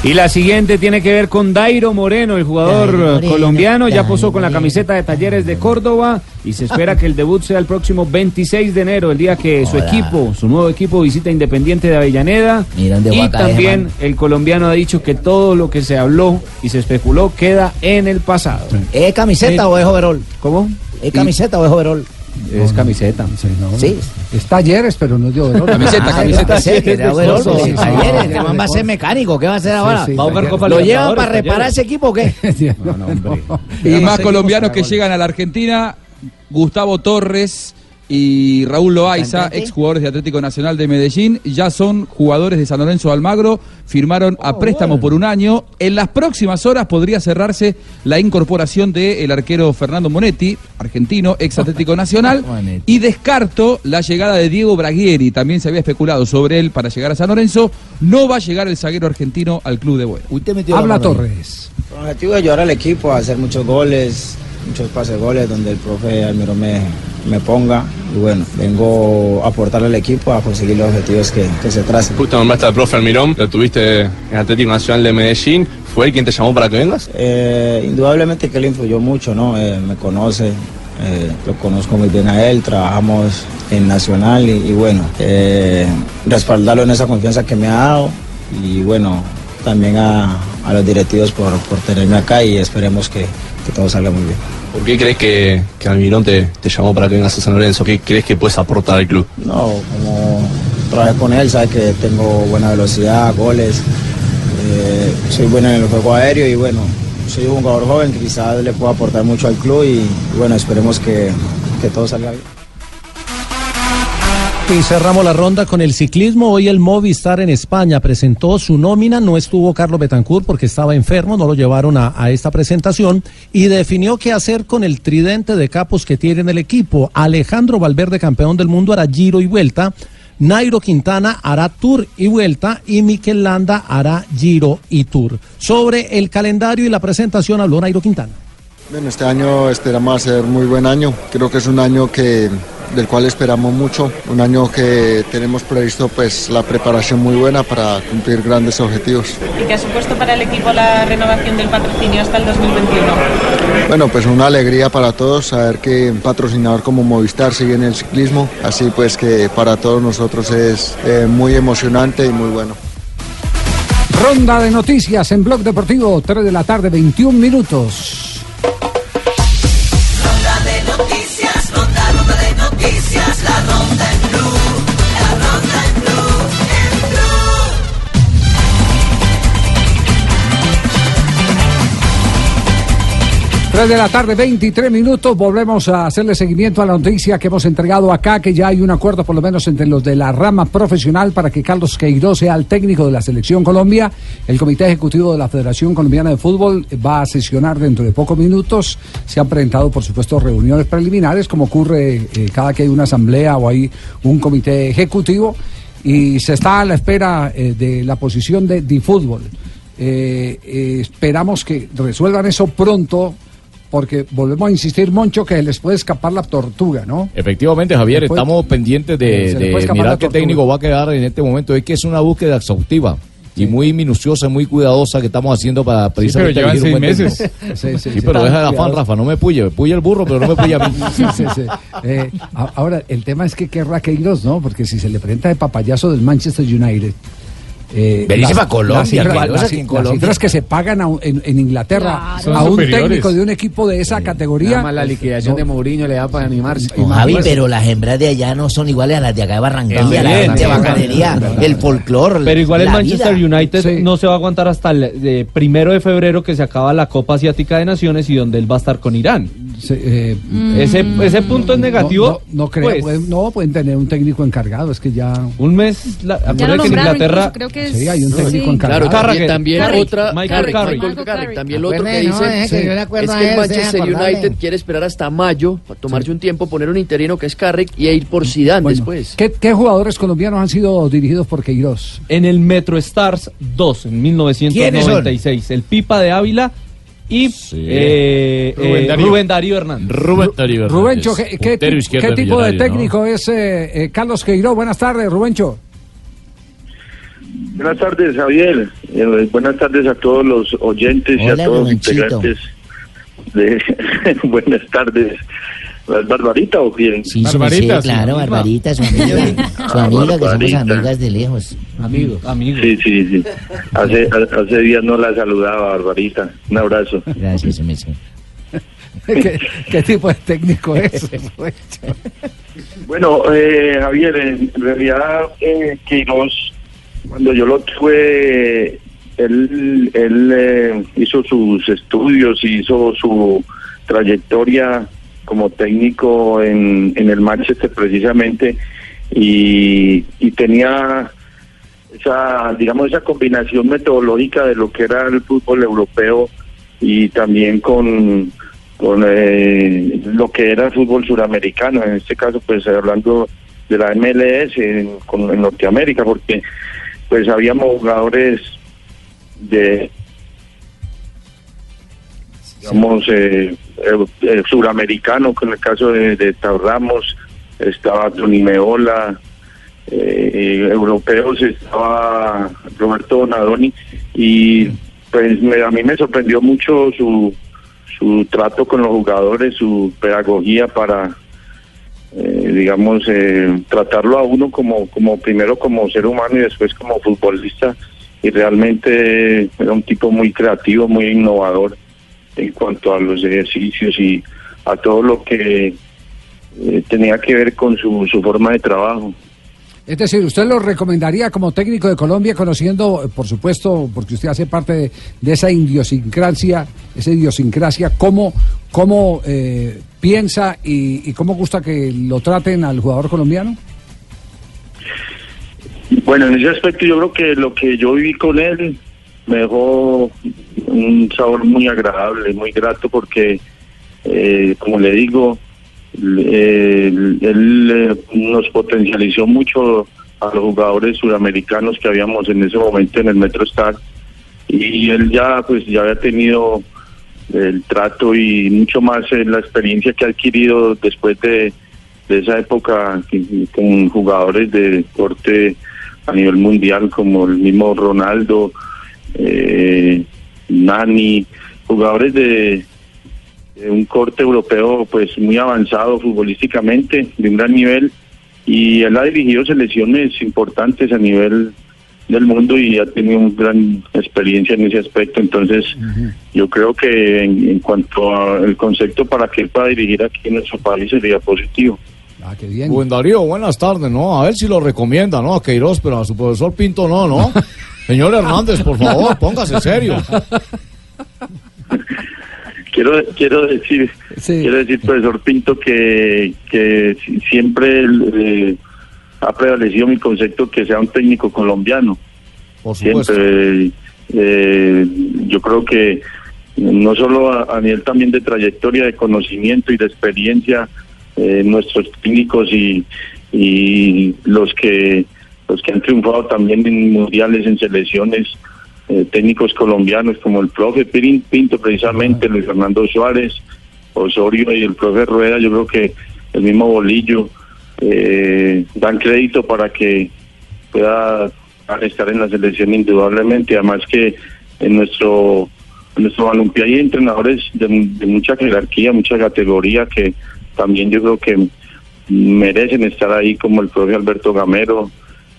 Y la siguiente tiene que ver con Dairo Moreno, el jugador Moreno, colombiano. Ya posó con la camiseta de Talleres de Córdoba y se espera que el debut sea el próximo 26 de enero, el día que su equipo, su nuevo equipo, visita Independiente de Avellaneda. Dónde Y también el colombiano ha dicho que todo lo que se habló y se especuló queda en el pasado. ¿Es camiseta Eh, o es overol? ¿Cómo? ¿Es camiseta o es overol? Es camiseta. Sí. Es talleres, pero no es de overol. Camiseta, Ah, camiseta. que overol, sí, sí, talleres, sí, este sí, man va a sí. ser mecánico, ¿qué va a hacer ahora? sí, Va a jugar talleres. Copa ¿Lo llevan para reparar ese equipo o qué? Y más colombianos que llegan a la Argentina, Gustavo Torres y Raúl Loaiza, ¿Cantante? exjugadores de Atlético Nacional de Medellín, ya son jugadores de San Lorenzo de Almagro, firmaron a préstamo por un año. En las próximas horas podría cerrarse la incorporación del arquero Fernando Monetti, argentino, ex Atlético Nacional, y descarto la llegada de Diego Braguieri, también se había especulado sobre él para llegar a San Lorenzo, no va a llegar el zaguero argentino al club de Bueno. Habla Torres. El objetivo de ayudar al equipo a hacer muchos goles, muchos pases goles donde el profe Almiro me, me ponga. Y bueno, vengo a aportarle al equipo a conseguir los objetivos que, que se tracen. Justo nombraste al profe Almirón, lo tuviste en Atlético Nacional de Medellín. ¿Fue él quien te llamó para que vengas? Eh, indudablemente que él influyó mucho, ¿no? Eh, me conoce, eh, lo conozco muy bien a él, trabajamos en Nacional y, y bueno, eh, respaldarlo en esa confianza que me ha dado y bueno, también a, a los directivos por, por tenerme acá y esperemos que, que todo salga muy bien. ¿Por qué crees que, que Almirón te, te llamó para que vengas a San Lorenzo? ¿Qué crees que puedes aportar al club? No, como trabajé con él, sabes que tengo buena velocidad, goles, eh, soy bueno en el juego aéreo y bueno, soy un jugador joven que quizás le pueda aportar mucho al club y, y bueno, esperemos que, que todo salga bien. Y cerramos la ronda con el ciclismo. Hoy el Movistar en España presentó su nómina. No estuvo Carlos Betancourt porque estaba enfermo, no lo llevaron a, esta presentación. Y definió qué hacer con el tridente de capos que tiene en el equipo. Alejandro Valverde, campeón del mundo, hará giro y vuelta. Nairo Quintana hará Tour y vuelta y Mikel Landa hará Giro y Tour. Sobre el calendario y la presentación habló Nairo Quintana. Bueno, este año esperamos hacer muy buen año. Creo que es un año que del cual esperamos mucho, un año que tenemos previsto pues la preparación muy buena para cumplir grandes objetivos. ¿Y qué ha supuesto para el equipo la renovación del patrocinio hasta el 2021? Bueno, pues una alegría para todos saber que un patrocinador como Movistar sigue en el ciclismo, así pues que para todos nosotros es eh, muy emocionante y muy bueno. Ronda de noticias en Blog Deportivo, 3 de la tarde, 21 minutos. 3 de la tarde, 23 minutos. Volvemos a hacerle seguimiento a la noticia que hemos entregado acá, que ya hay un acuerdo por lo menos entre los de la rama profesional para que Carlos Queiroz sea el técnico de la Selección Colombia. El Comité Ejecutivo de la Federación Colombiana de Fútbol va a sesionar dentro de pocos minutos. Se han presentado, por supuesto, reuniones preliminares, como ocurre eh, cada que hay una asamblea o hay un comité ejecutivo. Y se está a la espera eh, de la posición de Difútbol. Eh, eh, esperamos que resuelvan eso pronto, porque volvemos a insistir, Moncho, que les puede escapar la tortuga, ¿no? Efectivamente, Javier, puede- estamos pendientes de, de mirar la qué técnico va a quedar en este momento. Es que es una búsqueda exhaustiva y muy minuciosa, muy cuidadosa que estamos haciendo para precisamente llevan elegir un seis buen meses. Sí, sí, Sí, sí, pero deja de afán. Rafa, no me puye. Puye el burro, pero no me puye a mí. Sí, sí, sí. Eh, ahora, el tema es que querrá Queiroz, ¿no? Porque si se le presenta de papayazo del Manchester United. Eh, Venirse las- Colombia, las cifras- las- las que se pagan a en, en Inglaterra Claro. a un superiores. técnico de un equipo de esa categoría. Nada más la liquidación de Mourinho le da para animarse. No, Javi, pero las hembras de allá no son iguales a las de acá de Barranquilla, Bien, la gente de bacanería, el folclore. Pero igual el Manchester vida. United no se va a aguantar hasta el de primero de febrero que se acaba la Copa Asiática de Naciones y donde él va a estar con Irán. Eh, ese, ese punto es negativo. No, no, creo, pues, pueden, no, pueden tener un técnico encargado, es que ya. Un mes. La, Ya lo que en Inglaterra. creo que es- Sí, hay un técnico sí. encargado. Claro, también, Carragher. también Carrick. otra, Michael Carrick, Carrick. Michael Carrick, también lo otro que no, dicen es que el Manchester. United quiere esperar hasta mayo, para tomarse un tiempo, poner un interino que es Carrick y ir por Zidane Bueno, después. ¿qué, qué jugadores colombianos han sido dirigidos por Queiroz? En el Metro Stars 2 en 1996. El Pipa de Ávila y eh, Rubén eh, Darío. Rubén Darío Hernández. Rubén Darío Hernández. Rubencho, ¿qué, tipo de técnico es eh, eh, Carlos Queiroz? Buenas tardes, Rubencho. Buenas tardes, Javier. Eh, buenas tardes a todos los oyentes y a todos los integrantes de buenas tardes. ¿Es Barbarita o quién? Sí, sí, sí, claro, Barbarita, su amiga. Su amiga, que somos Barbarita. amigas de lejos. Amigos, amigos. Sí, sí, sí. Hace, ha- hace días no la saludaba, Barbarita. Un abrazo. Gracias, Messi. ¿Qué, qué tipo de técnico es? Bueno, eh, Javier, en realidad eh, Queiroz, cuando yo lo tuve, él, él eh, hizo sus estudios, hizo su trayectoria como técnico en, el Manchester precisamente y, tenía esa, digamos, esa combinación metodológica de lo que era el fútbol europeo y también con, con eh, lo que era el fútbol suramericano, en este caso pues hablando de la MLS en Norteamérica, porque pues habíamos jugadores de digamos eh, eh, eh, suramericanos, con el caso de, de Tao Ramos, estaba Tony Meola, eh, europeos estaba Roberto Donadoni y pues a mí me sorprendió mucho su, su trato con los jugadores, su pedagogía para eh, digamos eh, tratarlo a uno como como primero como ser humano y después como futbolista. Y realmente era un tipo muy creativo, muy innovador en cuanto a los ejercicios y a todo lo que eh, tenía que ver con su, su forma de trabajo. Es decir, ¿usted lo recomendaría como técnico de Colombia, conociendo, por supuesto, porque usted hace parte de, de esa idiosincrasia, esa idiosincrasia, cómo, cómo eh, piensa y, y cómo gusta que lo traten al jugador colombiano? Bueno, en ese aspecto yo creo que lo que yo viví con él me dejó un sabor muy agradable, muy grato porque, eh, como le digo, él eh, nos potencializó mucho a los jugadores sudamericanos que habíamos en ese momento en el Metro Star. Y él ya pues ya había tenido el trato y mucho más eh, la experiencia que ha adquirido después de, de esa época con jugadores de corte a nivel mundial como el mismo Ronaldo, Nani, jugadores de, de un corte europeo pues muy avanzado futbolísticamente, de un gran nivel y él ha dirigido selecciones importantes a nivel del mundo y ha tenido una gran experiencia en ese aspecto. Entonces, yo creo que en, en cuanto al concepto para que él pueda dirigir aquí en nuestro país sería positivo. Ah, qué bien. Buen Darío, buenas tardes, ¿no? A ver si lo recomienda, ¿no? A Queiroz, pero a su profesor Pinto no, ¿no? Señor Hernández, por favor, póngase serio. Quiero quiero decir, quiero decir, profesor Pinto, que, que si- siempre eh, ha prevalecido mi concepto que sea un técnico colombiano. Por supuesto. Siempre, eh, yo creo que no solo a, a nivel también de trayectoria, de conocimiento y de experiencia, eh, nuestros técnicos y, y los que los que han triunfado también en mundiales, en selecciones, eh, técnicos colombianos como el profe Pirin Pinto precisamente, Luis Fernando Suárez, Osorio y el profe Rueda, yo creo que el mismo Bolillo eh, dan crédito para que pueda estar en la selección indudablemente, además que en nuestro en nuestro balompié hay entrenadores de, de mucha jerarquía, mucha categoría que también yo creo que merecen estar ahí como el profe Alberto Gamero,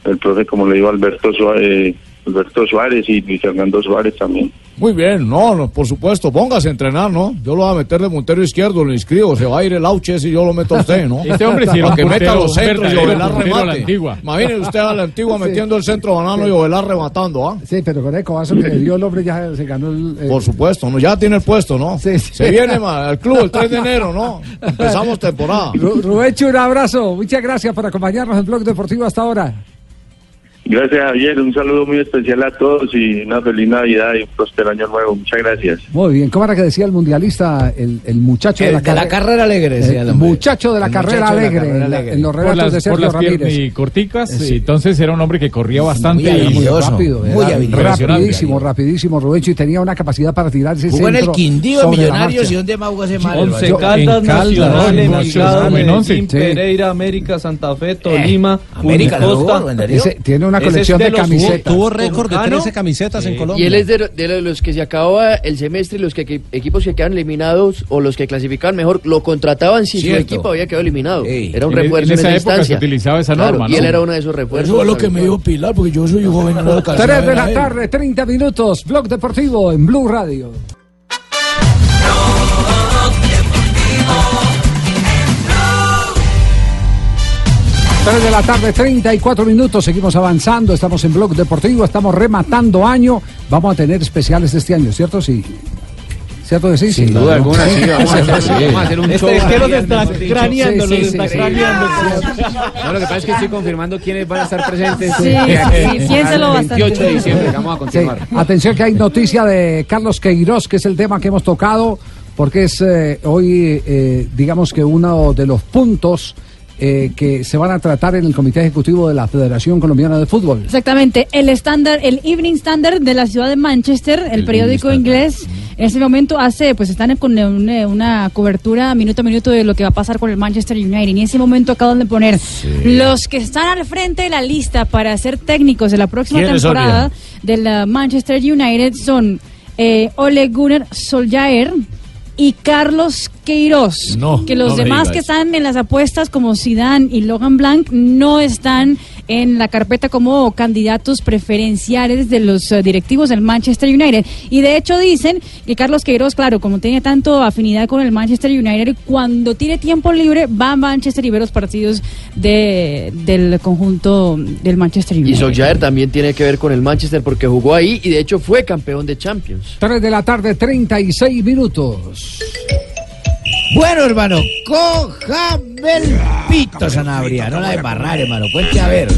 el profe como le digo Alberto Suárez, Alberto Suárez y Luis Fernando Suárez también. Muy bien, no, no, por supuesto, póngase a entrenar, ¿no? Yo lo voy a meter de puntero izquierdo, lo inscribo, se va a ir el auche y yo lo meto a usted, ¿no? Este hombre sí que meta los centros y Ovelar remate. Imagínese usted a la antigua Sí. metiendo el centro banano Sí. y Ovelar rematando, ¿ah? Sí, pero con el cobazo que le dio el hombre ya se ganó el... el- Por supuesto, ¿no? ya tiene el puesto, ¿no? Se viene ma, al club el 3 de enero, ¿no? Empezamos temporada. Ru- Rubencho, un abrazo. Muchas gracias por acompañarnos en Blog Deportivo hasta ahora. Gracias Javier, un saludo muy especial a todos y una feliz Navidad y un próspero año nuevo. Muchas gracias. Muy bien, ¿cómo era que decía el mundialista, el, el muchacho de la, de la carrera alegre, decía el muchacho de la El carrera muchacho de la alegre, carrera en la- alegre. en los por relatos las, de por Sergio las piernas Ramírez. y corticas, Sí. y entonces era un hombre que corría bastante. Y muy muy rápido, muy rapidísimo, rapidísimo, Rubencho, y tenía una capacidad para tirar ese Jugó en el Quindío sobre la Millonarios y dónde más jugó ese mal. Once Caldas, en Nacional, En. Pereira, América, Santa Fe, Tolima, América Costa. ¿en tiene una Ese colección de los- camisetas. Tuvo récord de ¿Ah, no? 13 camisetas en Colombia. Y él es de, de los que se acababa el semestre y los que, que- equipos que quedan eliminados o los que clasificaban mejor lo contrataban si su Cierto. equipo había quedado eliminado. Era un En- refuerzo en en, esa esa época se utilizaba esa Claro, norma, Y él ¿no? era uno de esos refuerzos. Eso es lo que me dijo Pilar, porque yo soy joven y no lo alcancé a 3 de la tarde, 30 minutos, Blog Deportivo en Blue Radio. 3 de la tarde, 34 minutos, seguimos avanzando, estamos en Blog Deportivo, estamos rematando año, vamos a tener especiales este año, ¿cierto? Sí. ¿Cierto que sí? Sin duda alguna, sí, vamos a hacer- vamos a hacer un show Este es que los está craneando, Sí, los sí, está sí, sí. craneando. No, lo que pasa es que estoy confirmando quiénes van a estar presentes. Sí, sí, piénselo el bastante. 28 de diciembre, vamos a Sí, continuar. Atención que hay noticia de Carlos Queiroz, que es el tema que hemos tocado, porque es eh, hoy, eh, digamos que uno de los puntos eh, que se van a tratar en el Comité Ejecutivo de la Federación Colombiana de Fútbol. Exactamente, el estándar, el Evening Standard de la ciudad de Manchester, el, periódico inglés, en ese momento hace, pues están con una, una cobertura minuto a minuto de lo que va a pasar con el Manchester United. Y en ese momento acaban de poner los que están al frente de la lista para ser técnicos de la próxima ¿Quiénes son, temporada del Manchester United son eh, Ole Gunnar Solskjaer y Carlos Queiroz. No, que los no demás que están en las apuestas como Zidane y Logan Blanc no están en la carpeta como candidatos preferenciales de los eh, directivos del Manchester United. Y de hecho dicen que Carlos Queiroz, claro, como tiene tanto afinidad con el Manchester United, cuando tiene tiempo libre va a Manchester y ve los partidos de, del conjunto del Manchester Y United. Solskjaer también tiene que ver con el Manchester porque jugó ahí y de hecho fue campeón de Champions. 3 de la tarde, 36 minutos. Bueno, hermano, cójame el pito, Sanabria. No la de embarrar, hermano. Cuente a ver.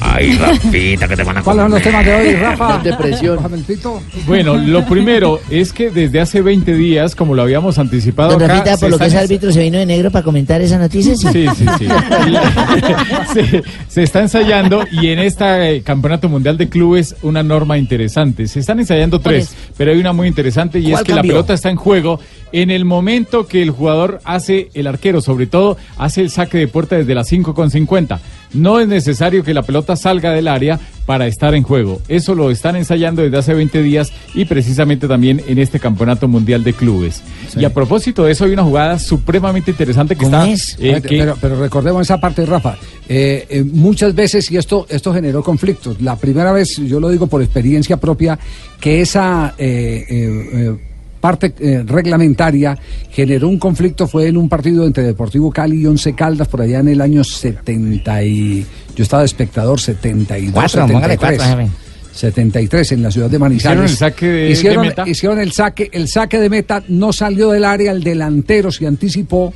Ay, Rafita, que te van a ¿Cuáles son los temas de hoy, Rafa? Depresión. Cójame el pito. Bueno, lo primero es que desde hace 20 días, como lo habíamos anticipado Don acá, Rafita, por lo que es árbitro, se vino de negro para comentar esa noticia. Sí, sí, sí. se, se está ensayando y en este Campeonato Mundial de Clubes una norma interesante. Se están ensayando ¿Cuál tres, pero hay una muy interesante y es ¿Cuál que la pelota está en juego en el momento que el jugador hace, el arquero sobre todo, hace el saque de puerta desde las 5.50. No es necesario que la pelota salga del área para estar en juego. Eso lo están ensayando desde hace 20 días y precisamente también en este Campeonato Mundial de Clubes. Y a propósito de eso, hay una jugada supremamente interesante que está... eh, que- pero, pero recordemos esa parte, Rafa. Eh, eh, muchas veces, y esto, esto generó conflictos. La primera vez, yo lo digo por experiencia propia, que esa eh, parte eh, reglamentaria generó un conflicto fue en un partido entre Deportivo Cali y Once Caldas por allá en el año 70 y yo estaba de espectador 72 Cuatro, póngale 73 cuatro, jefe. 73 en la ciudad de Manizales. Hicieron el saque de- hicieron, de meta. hicieron el saque, el saque de meta, no salió del área, el delantero se anticipó,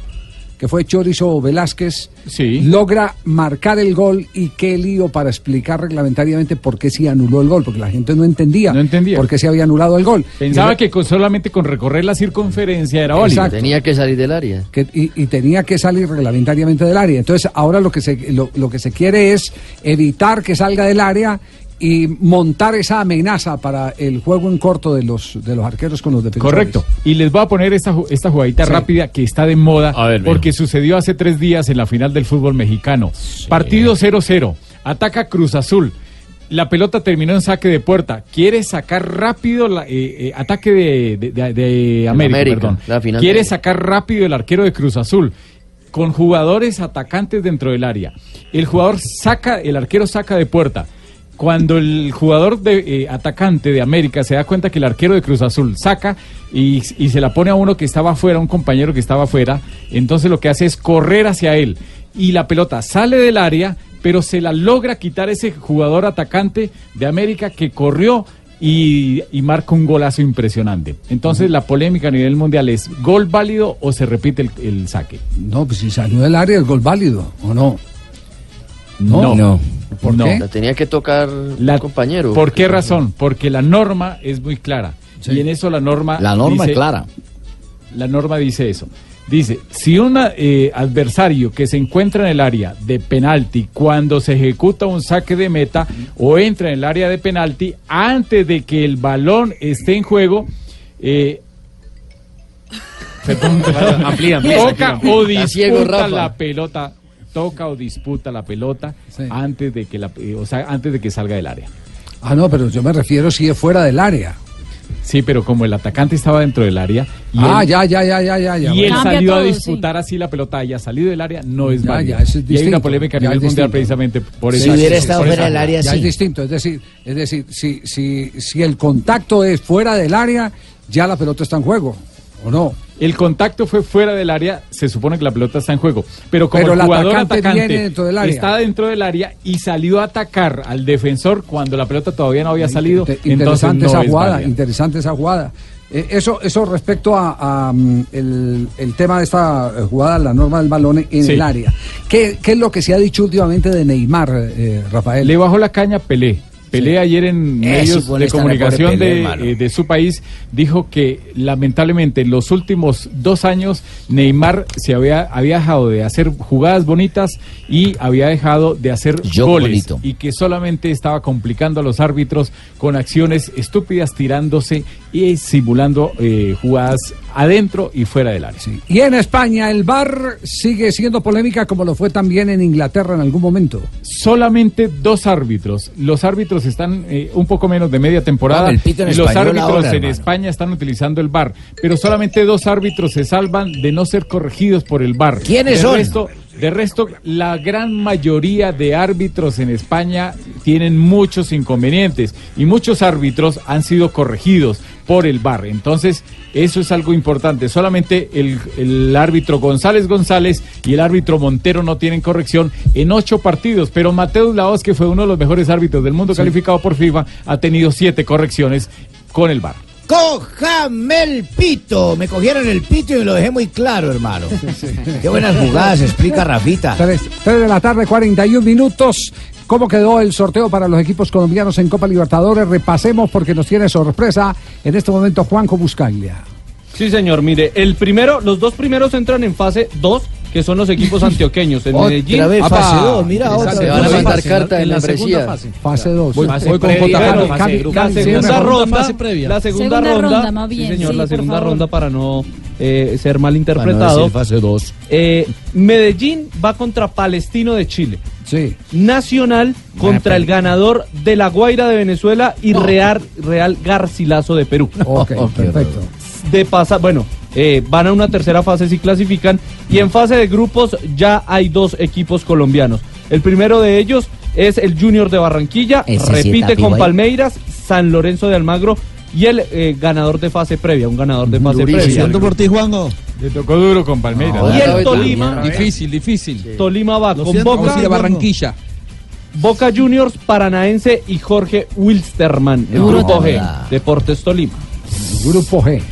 que fue Chorizo Velázquez, logra marcar el gol y qué lío para explicar reglamentariamente por qué se anuló el gol, porque la gente no entendía, por qué se había anulado el gol. Pensaba Y- que con- solamente con recorrer la circunferencia era válido. Tenía que salir del área. que- y, y tenía que salir reglamentariamente del área. Entonces, ahora lo que se lo, lo que se quiere es evitar que salga del área y montar esa amenaza para el juego en corto de los de los arqueros con los defensores. Correcto. Y les voy a poner esta, esta jugadita Sí. rápida que está de moda ver, porque sucedió hace tres días en la final del fútbol mexicano. Partido 0-0. Ataca Cruz Azul. La pelota terminó en saque de puerta. Quiere sacar rápido la, eh, eh, ataque de, de- de- de América, América, perdón. la final Quiere de- sacar rápido el arquero de Cruz Azul con jugadores atacantes dentro del área. El jugador saca, el arquero saca de puerta. Cuando el jugador de, eh, atacante de América se da cuenta que el arquero de Cruz Azul saca y, y se la pone a uno que estaba afuera, un compañero que estaba afuera, entonces lo que hace es correr hacia él y la pelota sale del área, pero se la logra quitar ese jugador atacante de América que corrió y, y marca un golazo impresionante. Entonces la polémica a nivel mundial es gol válido o se repite el, el saque. No, pues si salió del área el gol válido, ¿o no? No. ¿Por No. qué? La tenía que tocar La- compañero. ¿Por qué razón? Porque la norma es muy clara. Y en eso la norma. La norma dice- es clara. La norma dice eso. Dice, si un eh, adversario que se encuentra en el área de penalti cuando se ejecuta un saque de meta o entra en el área de penalti antes de que el balón esté en juego, eh, perdón, Amplía, amplía, toca amplía. o disputa Rafa. la pelota, toca o disputa la pelota antes de que la, eh, o sea, antes de que salga del área. Ah, no, pero yo me refiero si es fuera del área. Sí, pero como el atacante estaba dentro del área y ah, él, ya, ya, ya, ya, ya. ya, y él salió a disputar así la pelota haya salido del área, no es Ya, válido. ya, eso es y hay una distinto, polémica a nivel mundial distinto. precisamente por eso. sí, por sí, esa sí, jugada. Ya es distinto, es decir, es decir, si, si, si el contacto es fuera del área, ya la pelota está en juego, ¿o no? El contacto fue fuera del área, se supone que la pelota está en juego. Pero como Pero el el jugador atacante dentro del área. está dentro del área y salió a atacar al defensor cuando la pelota todavía no había salido, Interesante no esa es jugada, interesante esa jugada. Eh, eso, eso respecto a, a, mm, el, el tema de esta eh, jugada, la norma del balón en Sí. el área. ¿Qué, qué es lo que se ha dicho últimamente de Neymar, eh, Rafael? Le bajó la caña Pelé. Pelé ayer en medios de comunicación de, eh, de su país dijo que lamentablemente en los últimos dos años Neymar se había, había dejado de hacer jugadas bonitas y había dejado de hacer Yo goles bonito. y que solamente estaba complicando a los árbitros con acciones estúpidas tirándose y simulando eh, jugadas adentro y fuera del área. Y en España el VAR sigue siendo polémica como lo fue también en Inglaterra en algún momento. Solamente dos árbitros, los árbitros están eh, un poco menos de media temporada y los árbitros ahora, en hermano. España están utilizando el VAR, pero solamente dos árbitros se salvan de no ser corregidos por el VAR. ¿Quiénes son? Resto, de resto, la gran mayoría de árbitros en España tienen muchos inconvenientes y muchos árbitros han sido corregidos por el VAR. Entonces, eso es algo importante. Solamente el, el árbitro González González y el árbitro Montero no tienen corrección en ocho partidos, pero Mateus Laos, que fue uno de los mejores árbitros del mundo calificado por FIFA, ha tenido siete correcciones con el VAR. Cójame el pito. Me cogieron el pito y me lo dejé muy claro, hermano. Qué buenas jugadas, explica Rafita. 3, de la tarde, 41 minutos. ¿Cómo quedó el sorteo para los equipos colombianos en Copa Libertadores? Repasemos porque nos tiene sorpresa en este momento Juanjo Buscaglia. Sí, señor, mire, el primero, los dos primeros entran en fase 2, que son los equipos antioqueños. Otra Medellín. vez, Apa. fase dos, mira, otra vez. Van a Fase mandar dos. carta En en la segunda fase. Fase 2. Voy- Fase voy con de la segunda ronda, la segunda, ronda, sí señor, la segunda ronda para no eh, ser malinterpretado. no fase 2. Eh, Medellín va contra Palestino de Chile. Sí. Nacional contra el ganador de La Guaira de Venezuela y Real, Real Garcilaso de Perú. Ok, perfecto. De pasa, bueno, eh, van a una tercera fase si clasifican y en fase de grupos ya hay dos equipos colombianos. El primero de ellos es el Junior de Barranquilla, Ese repite con. Palmeiras, San Lorenzo de Almagro y el eh, ganador de fase previa, un ganador de fase previa. Siento por ti, Juanjo. Le tocó duro con Palmeiras. Y el Tolima, Difícil, difícil. Tolima va con siento, Boca, vamos a ir a Barranquilla. Boca Juniors, Paranaense y Jorge Wilstermann, el No, grupo G. Deportes Tolima. Grupo G.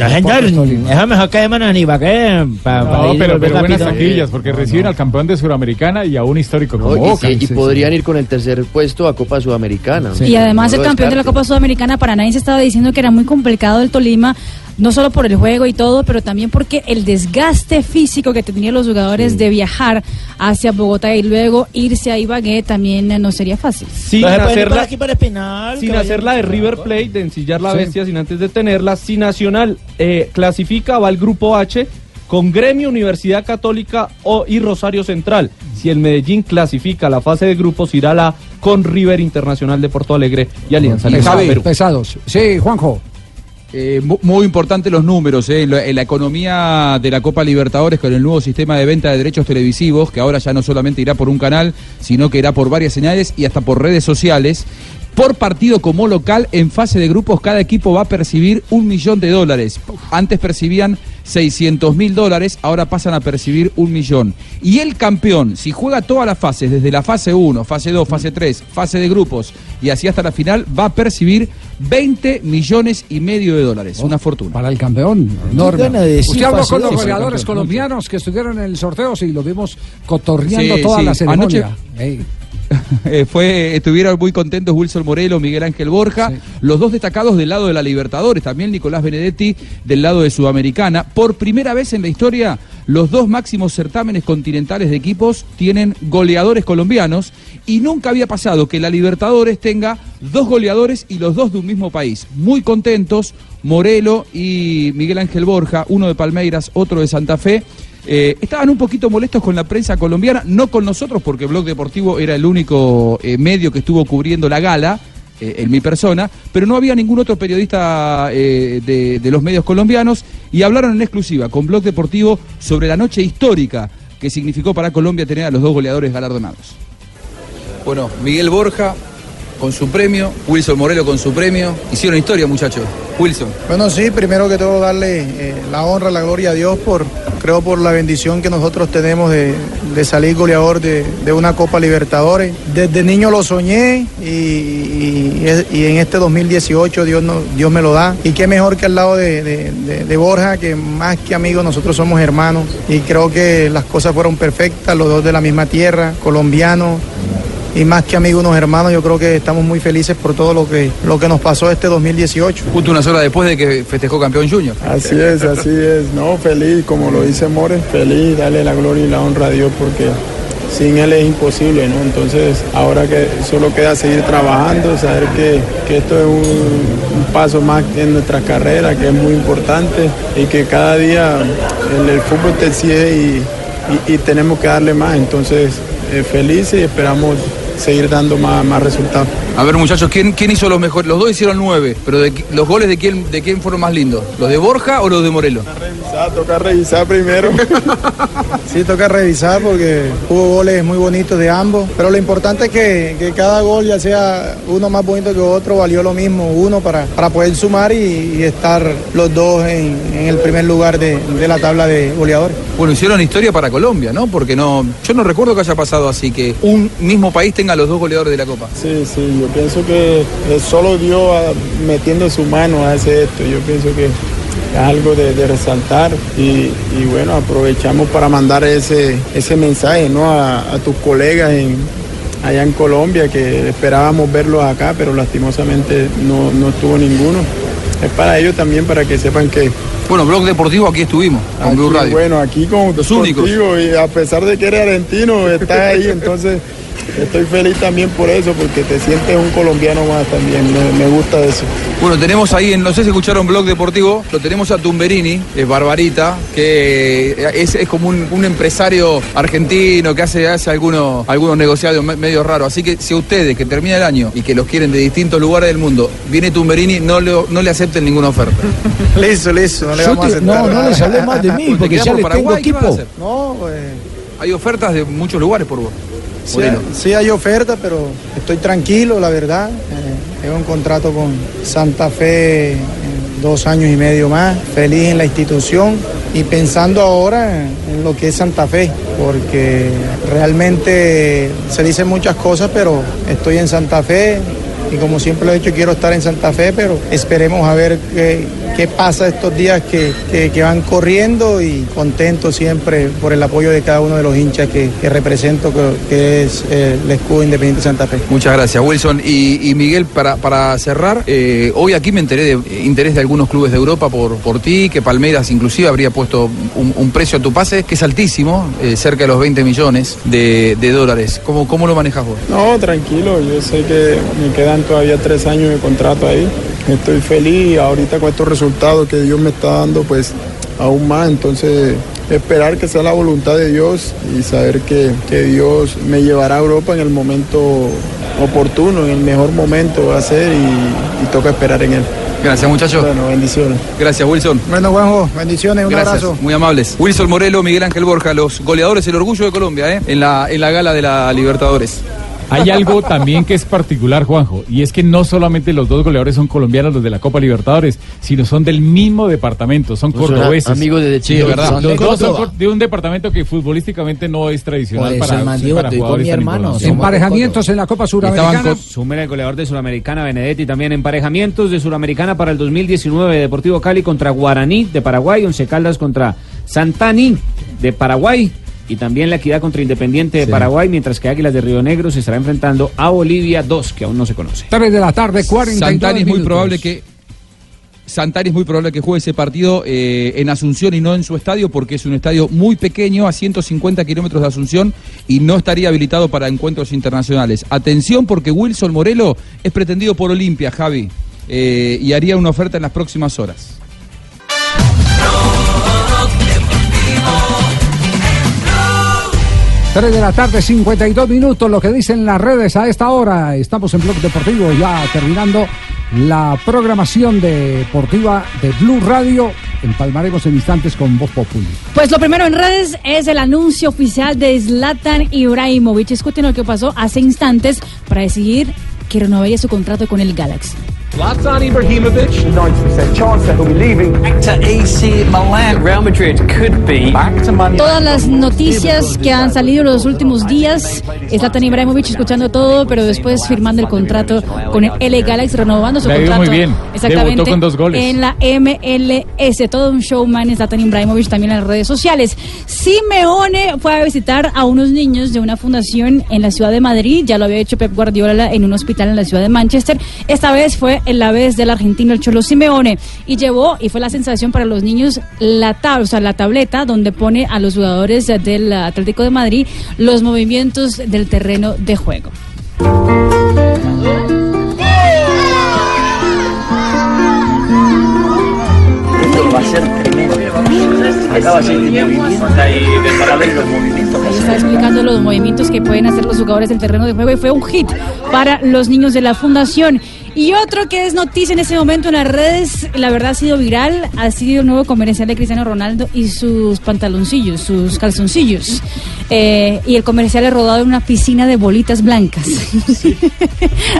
Ya, señor, eso mejor que de ni para qué. Pa, para No, pero, pero buenas rápido. taquillas, porque reciben al campeón de Suramericana y a un histórico como No, y Boca. sí, y podrían ir con el tercer puesto a Copa Sudamericana. Y además No el campeón de la. Copa Sudamericana Paranaense estaba diciendo que era muy complicado el Tolima, no solo por el juego y todo, pero también porque el desgaste físico que tenían los jugadores de viajar hacia Bogotá y luego irse a Ibagué también eh, no sería fácil. Sin Entonces, hacerla, aquí para Espinal, sin hacerla de River Plate, de ensillar la Sí. bestia sin antes detenerla. Si Nacional eh, clasifica, va al grupo H con Gremio, Universidad Católica o, y Rosario Central. Si el Medellín clasifica a la fase de grupos, irá a la con River Internacional de Porto Alegre y Alianza Lima Pesados, Perú. pesados. Sí, Juanjo. Eh, mu- muy importante los números eh, en, la, en la economía de la Copa Libertadores con el nuevo sistema de venta de derechos televisivos, que ahora ya no solamente irá por un canal, sino que irá por varias señales y hasta por redes sociales. Por partido como local, en fase de grupos, cada equipo va a percibir un millón de dólares. Antes percibían 600 mil dólares, ahora pasan a percibir un millón. Y el campeón, si juega todas las fases, desde la fase 1, fase 2, fase 3, fase de grupos y así hasta la final, va a percibir 20 millones y medio de dólares. Una fortuna. Para el campeón, enorme. de decir Usted habló con los goleadores colombianos que estuvieron en el sorteo, sí, los vimos cotorreando Sí, toda sí. la ceremonia. Anoche-. Eh, fue, estuvieron muy contentos Wilson Morelo, Miguel Ángel Borja, los dos destacados del lado de la Libertadores, también Nicolás Benedetti del lado de Sudamericana. Por primera vez en la historia, los dos máximos certámenes continentales de equipos tienen goleadores colombianos y nunca había pasado que la Libertadores tenga dos goleadores y los dos de un mismo país. Muy contentos, Morelo y Miguel Ángel Borja, uno de Palmeiras, otro de Santa Fe. Eh, estaban un poquito molestos con la prensa colombiana, no con nosotros, porque Blog Deportivo era el único eh, medio que estuvo cubriendo la gala, eh, en mi persona, pero no había ningún otro periodista eh, de, de los medios colombianos y hablaron en exclusiva con Blog Deportivo sobre la noche histórica que significó para Colombia tener a los dos goleadores galardonados. Bueno, Miguel Borja con su premio, Wilson Morelo con su premio. Hicieron historia, muchachos. Wilson. Bueno, sí, primero que todo darle eh, la honra, la gloria a Dios por, creo por la bendición que nosotros tenemos de, de salir goleador de, de una Copa Libertadores. Desde niño lo soñé y, y- en este 2018 Dios, Dios me lo da. Y qué mejor que al lado de- de Borja, que más que amigos nosotros somos hermanos. Y creo que las cosas fueron perfectas, los dos de la misma tierra, colombianos y más que amigos, unos hermanos, yo creo que estamos muy felices por todo lo que, lo que nos pasó este 2018. Justo unas horas después de que festejó campeón Junior. Así es, así es, no, feliz, como lo dice More, feliz, darle la gloria y la honra a Dios porque sin Él es imposible, ¿no? Entonces, ahora que solo queda seguir trabajando, saber que, que esto es un, un paso más en nuestra carrera, que es muy importante y que cada día el, el fútbol te exige y, y- y tenemos que darle más. Entonces, felices y esperamos seguir dando más, más resultados. A ver, muchachos, ¿quién, quién hizo los mejores? Los dos hicieron nueve, pero de, ¿los goles de quién, de quién fueron más lindos? ¿Los de Borja o los de Morelos? Revisar, toca revisar primero. Sí, toca revisar porque hubo goles muy bonitos de ambos, pero lo importante es que, que cada gol, ya sea uno más bonito que otro, valió lo mismo, uno para, para poder sumar y, y estar los dos en, en el primer lugar de, de la tabla de goleadores. Bueno, hicieron historia para Colombia, ¿no? Porque no, yo no recuerdo que haya pasado así, que un mismo país tenga los dos goleadores de la Copa. Sí, sí, yo pienso que es solo Dios metiendo su mano hace esto. Yo pienso que es algo de, de resaltar y, y bueno, aprovechamos para mandar ese, ese mensaje ¿no? a, a tus colegas en, allá en Colombia que esperábamos verlos acá, pero lastimosamente no, no estuvo ninguno. Es para ellos también, para que sepan que... Bueno, Blog Deportivo aquí estuvimos, con Blue Radio. Bueno, aquí con, Los contigo, únicos. y a pesar de que eres argentino, estás ahí, entonces estoy feliz también por eso, porque te sientes un colombiano más también, me, me gusta eso. Bueno, tenemos ahí, en, no sé si escucharon Blog Deportivo, lo tenemos a Tumberini, es Barbarita, que es, es como un, un empresario argentino que hace, hace algunos, algunos negociados me- medio raros. Así que si a ustedes que termina el año y que los quieren de distintos lugares del mundo, viene Tumberini, no, le- no le acepten ninguna oferta. Listo, listo, no le Yo vamos a aceptar. no, no les hablé más de mí, Porque porque ya por le tengo Paraguay, ¿qué van a equipo. hacer? No, pues... Hay ofertas de muchos lugares por vos. Sí, Moreno. sí hay oferta, pero estoy tranquilo, la verdad. Eh, tengo un contrato con Santa Fe eh, dos años y medio más, feliz en la institución y pensando ahora en, en lo que es Santa Fe, porque realmente se dicen muchas cosas, pero estoy en Santa Fe y como siempre lo he dicho, quiero estar en Santa Fe, pero esperemos a ver qué, qué pasa estos días que, que- que van corriendo y contento siempre por el apoyo de cada uno de los hinchas que, que represento, que, que es eh, el escudo independiente de Santa Fe. Muchas gracias, Wilson. Y, y Miguel, para, para cerrar, eh, hoy aquí me enteré de eh, interés de algunos clubes de Europa por, por ti, que Palmeiras inclusive habría puesto un, un precio a tu pase que es altísimo, eh, cerca de los 20 millones de, de dólares. ¿Cómo, ¿Cómo lo manejas vos? No, tranquilo, yo sé que me quedan todavía tres años de contrato ahí. Estoy feliz ahorita con estos resultados que Dios me está dando, pues aún más. Entonces, esperar que sea la voluntad de Dios y saber que, que Dios me llevará a Europa en el momento oportuno, en el mejor momento va a ser y, y toca esperar en él. Gracias, muchachos. Bueno, bendiciones. Gracias, Wilson. Bueno, Juanjo, bendiciones, un Gracias, abrazo. muy amables. Wilson Morelo, Miguel Ángel Borja, los goleadores, el orgullo de Colombia, ¿eh? en, la, en la gala de la Libertadores. Hay algo también que es particular, Juanjo, y es que no solamente los dos goleadores son colombianos, los de la Copa Libertadores, sino son del mismo departamento, son Pues son cordobeses. amigos desde Sí, chicos, de verdad. son Los de dos son de un departamento que futbolísticamente no es tradicional eso para, sí, dijo, para jugadores mi hermano. Emparejamientos en la Copa Suramericana. Sumen el goleador de Suramericana, Benedetti, también emparejamientos de Suramericana para el 2019. Deportivo Cali contra Guaraní de Paraguay, Once Caldas contra Santani de Paraguay y también la Equidad contra Independiente de Sí. Paraguay, mientras que Águilas de Río Negro se estará enfrentando a Bolivia 2, que aún no se conoce. 3 de la tarde, 42 Santani es muy minutos. probable que Santari es muy probable que juegue ese partido eh, en Asunción y no en su estadio porque es un estadio muy pequeño a 150 kilómetros de Asunción y no estaría habilitado para encuentros internacionales. Atención porque Wilson Morelo es pretendido por Olimpia, Javi, eh, y haría una oferta en las próximas horas. 3 de la tarde, 52 minutos, lo que dicen las redes a esta hora. Estamos en Blog Deportivo, ya terminando la programación deportiva de Blue Radio. Empalmaremos en instantes con Voz Populi. Pues lo primero en redes es el anuncio oficial de Zlatan Ibrahimovic. Escuchen lo que pasó hace instantes para decidir que renovaría su contrato con el Galaxy. Zlatan Ibrahimovic, 90% chance that he'll be leaving. Back to AC Milan. Real Madrid could be back to Man Todas las noticias que han salido los últimos días, Zlatan Ibrahimovic escuchando todo, pero después firmando el contrato con el L Galaxy, renovando su Le contrato. muy bien. Exactamente. Debutó con dos goles. En la MLS, todo un showman, Zlatan Ibrahimovic también en las redes sociales. Simeone fue a visitar a unos niños de una fundación en la ciudad de Madrid, ya lo había hecho Pep Guardiola en un hospital en la ciudad de Manchester. Esta vez fue en la vez del argentino el Cholo Simeone y llevó y fue la sensación para los niños la tab- o sea, la tableta donde pone a los jugadores del Atlético de Madrid los movimientos del terreno de juego. Esto va a ser tremendo. Acá va a ser de movimiento y de para ver los movimientos está explicando los movimientos que pueden hacer los jugadores del terreno de juego y fue un hit para los niños de la fundación. Y otro que es noticia en ese momento en las redes, la verdad ha sido viral, ha sido el nuevo comercial de Cristiano Ronaldo y sus pantaloncillos, sus calzoncillos. Eh, y el comercial es rodado en una piscina de bolitas blancas.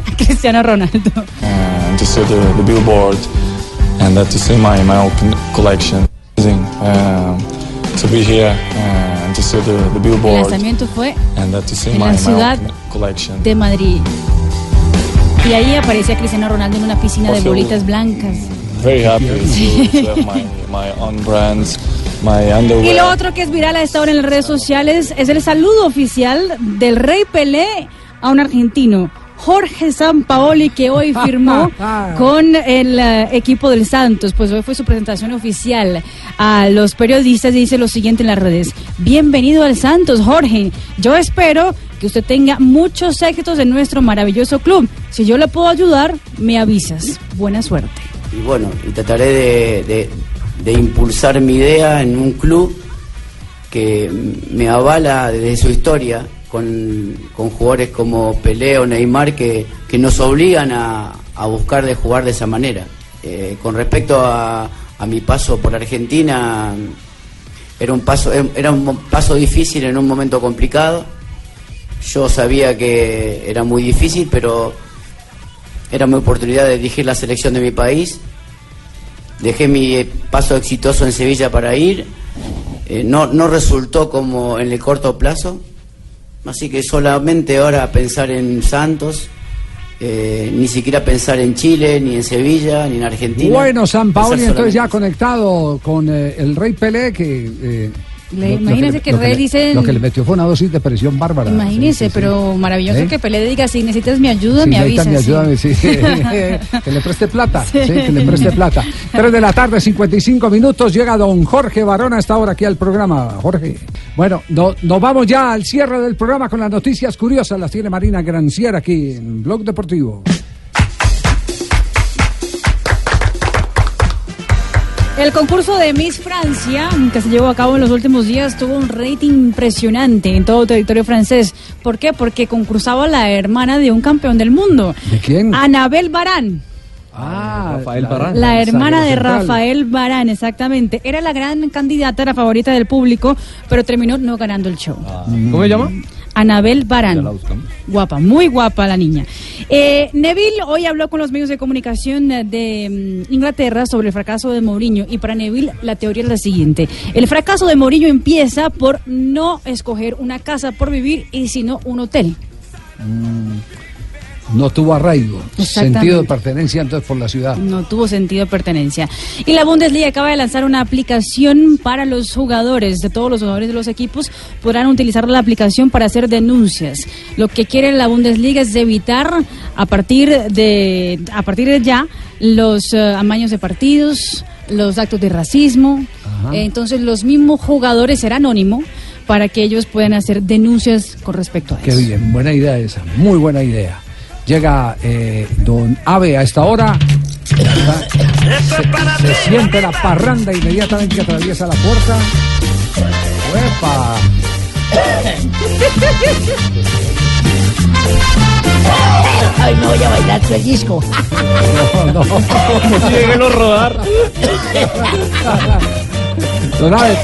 A Cristiano Ronaldo. and to see the, the billboard and uh, to see my my con- collection. Um, to be here uh, and to see the, the El billboard lanzamiento fue and uh, to see en my, la my ciudad own collection. de Madrid. Y ahí aparecía Cristiano Ronaldo en una piscina de Also- bolitas blancas. Very happy to, have my, my own brands, my underwear. Y lo otro que es viral a esta hora en las redes sociales es el saludo oficial del Rey Pelé a un argentino. Jorge Sampaoli que hoy firmó con el eh, equipo del Santos, pues hoy fue su presentación oficial a los periodistas y dice lo siguiente en las redes. Bienvenido al Santos, Jorge. Yo espero que usted tenga muchos éxitos en nuestro maravilloso club. Si yo le puedo ayudar, me avisas. Buena suerte. y bueno, y trataré de, impulsar mi idea en un club que me avala desde su historia con, jugadores como Pelé o Neymar que, que nos obligan a, a buscar de jugar de esa manera. Eh, con respecto a, a mi paso por Argentina, era un paso, era un paso difícil en un momento complicado. Yo sabía que era muy difícil, pero era mi oportunidad de dirigir la selección de mi país. Dejé mi paso exitoso en Sevilla para ir. Eh, no, no resultó como en el corto plazo. Así que solamente ahora pensar en Santos, eh, ni siquiera pensar en Chile, ni en Sevilla, ni en Argentina. Bueno, San Paoli entonces ya conectado con eh, el Rey Pelé que... Le- lo- imagínese que Rey le- dice- Lo que le metió fue una dosis de presión bárbara. Imagínese, Sí, sí, sí. pero maravilloso ¿Eh? que Pelé diga, si necesitas mi ayuda, me avisas. mi ayuda, que le preste plata, Sí. que le preste plata. 3 de la tarde, 55 minutos, llega don Jorge Barón a esta hora aquí al programa. Jorge. Bueno, no- nos vamos ya al cierre del programa con las noticias curiosas. Las tiene Marina Granciera aquí en Blog Deportivo. El concurso de Miss Francia, que se llevó a cabo en los últimos días, tuvo un rating impresionante en todo el territorio francés. ¿Por qué? Porque concursaba la hermana de un campeón del mundo. ¿De quién? Anabel Barán. Ah, Rafael Barán. La hermana de. Rafael Barán, exactamente. Era la gran candidata, la favorita del público, pero terminó no ganando el show. ¿Cómo se llama? Anabel Barán. Guapa, muy guapa la niña. Eh, Neville hoy habló con los medios de comunicación de mm, Inglaterra sobre el fracaso de Mourinho y para Neville la teoría es la siguiente. El fracaso de Mourinho empieza por no escoger una casa por vivir y sino un hotel. No tuvo arraigo, sentido de pertenencia entonces por la ciudad. No tuvo sentido de pertenencia. Y la Bundesliga acaba de lanzar una aplicación para los jugadores, de todos los jugadores de los equipos, podrán utilizar la aplicación para hacer denuncias. Lo que quiere la Bundesliga es evitar a partir de, a partir de ya los eh, amaños de partidos, los actos de racismo. Ajá. Eh, entonces los mismos jugadores serán anónimo para que ellos puedan hacer denuncias con respecto a Qué eso. bien, buena idea esa, muy buena idea. Llega eh, don Ave a esta hora. Se, se siente la parranda inmediatamente que atraviesa la puerta. ¡Uepa! Ay, no voy a bailar el disco. No, no. Déjelo rodar. Don Ave,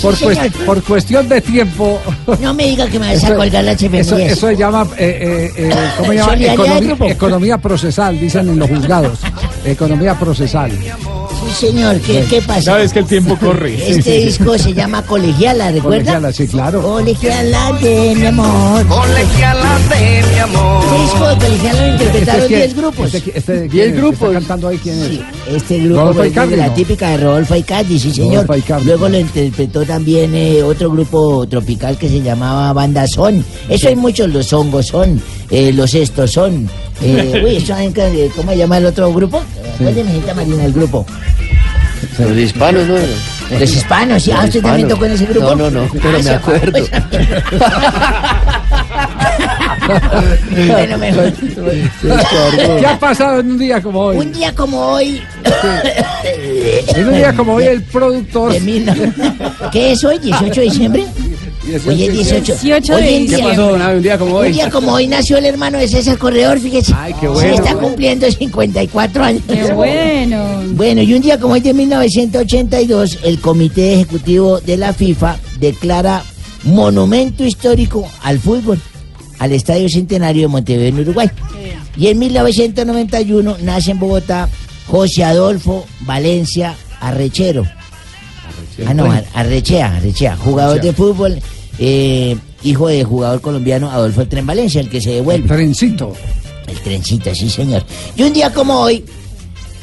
por, Sí, cuestión de tiempo. No me diga que me vas a colgar la Eso, chimenea. eso se llama, eh, eh, eh, ¿cómo se llama? Economía procesal, dicen en los juzgados. Economía procesal. Sí, señor, ¿qué, qué pasa? Sabes que el tiempo corre. Este Sí, sí, sí. disco se llama Colegiala, ¿recuerda? Colegiala, sí, claro. Colegiala de mi amor. Colegiala de mi amor. Este disco de Colegiala lo interpretaron Este es 10 quién? grupos. Este- este de quién 10 es? ¿Que grupos. está cantando ahí quién es? Este grupo fue de la ¿no? típica de Rodolfo Icardi, sí señor. Rodolfo Icardi, Luego lo interpretó también eh, otro grupo tropical que se llamaba Banda Son. Eso hay muchos, los hongos son, eh, los estos son. Eh, uy, ¿saben qué- ¿cómo se llama el otro grupo? Acuérdeme, señorita Marina, el grupo. Los hispanos, ¿no? Los hispanos, sí. Ah, ¿usted también tocó en ese grupo? No, no, no, pero Ah, me sí, acuerdo. bueno, mejor. ¿Qué ha pasado en un día como hoy? Un día como hoy. En un día como hoy el productor... ¿Qué es hoy? ¿18 de diciembre? Hoy es 18. 18 Hoy de en día- ¿Qué pasó, Nave? Un día como hoy. Un día como hoy nació el hermano de César Corredor, fíjese. Ay, qué bueno. está cumpliendo 54 años. Qué bueno. Bueno, y un día como hoy de 1982, el Comité Ejecutivo de la FIFA declara monumento histórico al fútbol, al Estadio Centenario de Montevideo en Uruguay. Y en 1991 nace en Bogotá José Adolfo Valencia Arrechero. Ah, no, Ar- Arrechea, Arrechea, jugador de fútbol, eh, hijo de jugador colombiano Adolfo El Tren Valencia, el que se devuelve. Trencito. El trencito, sí, señor. Y un día como hoy,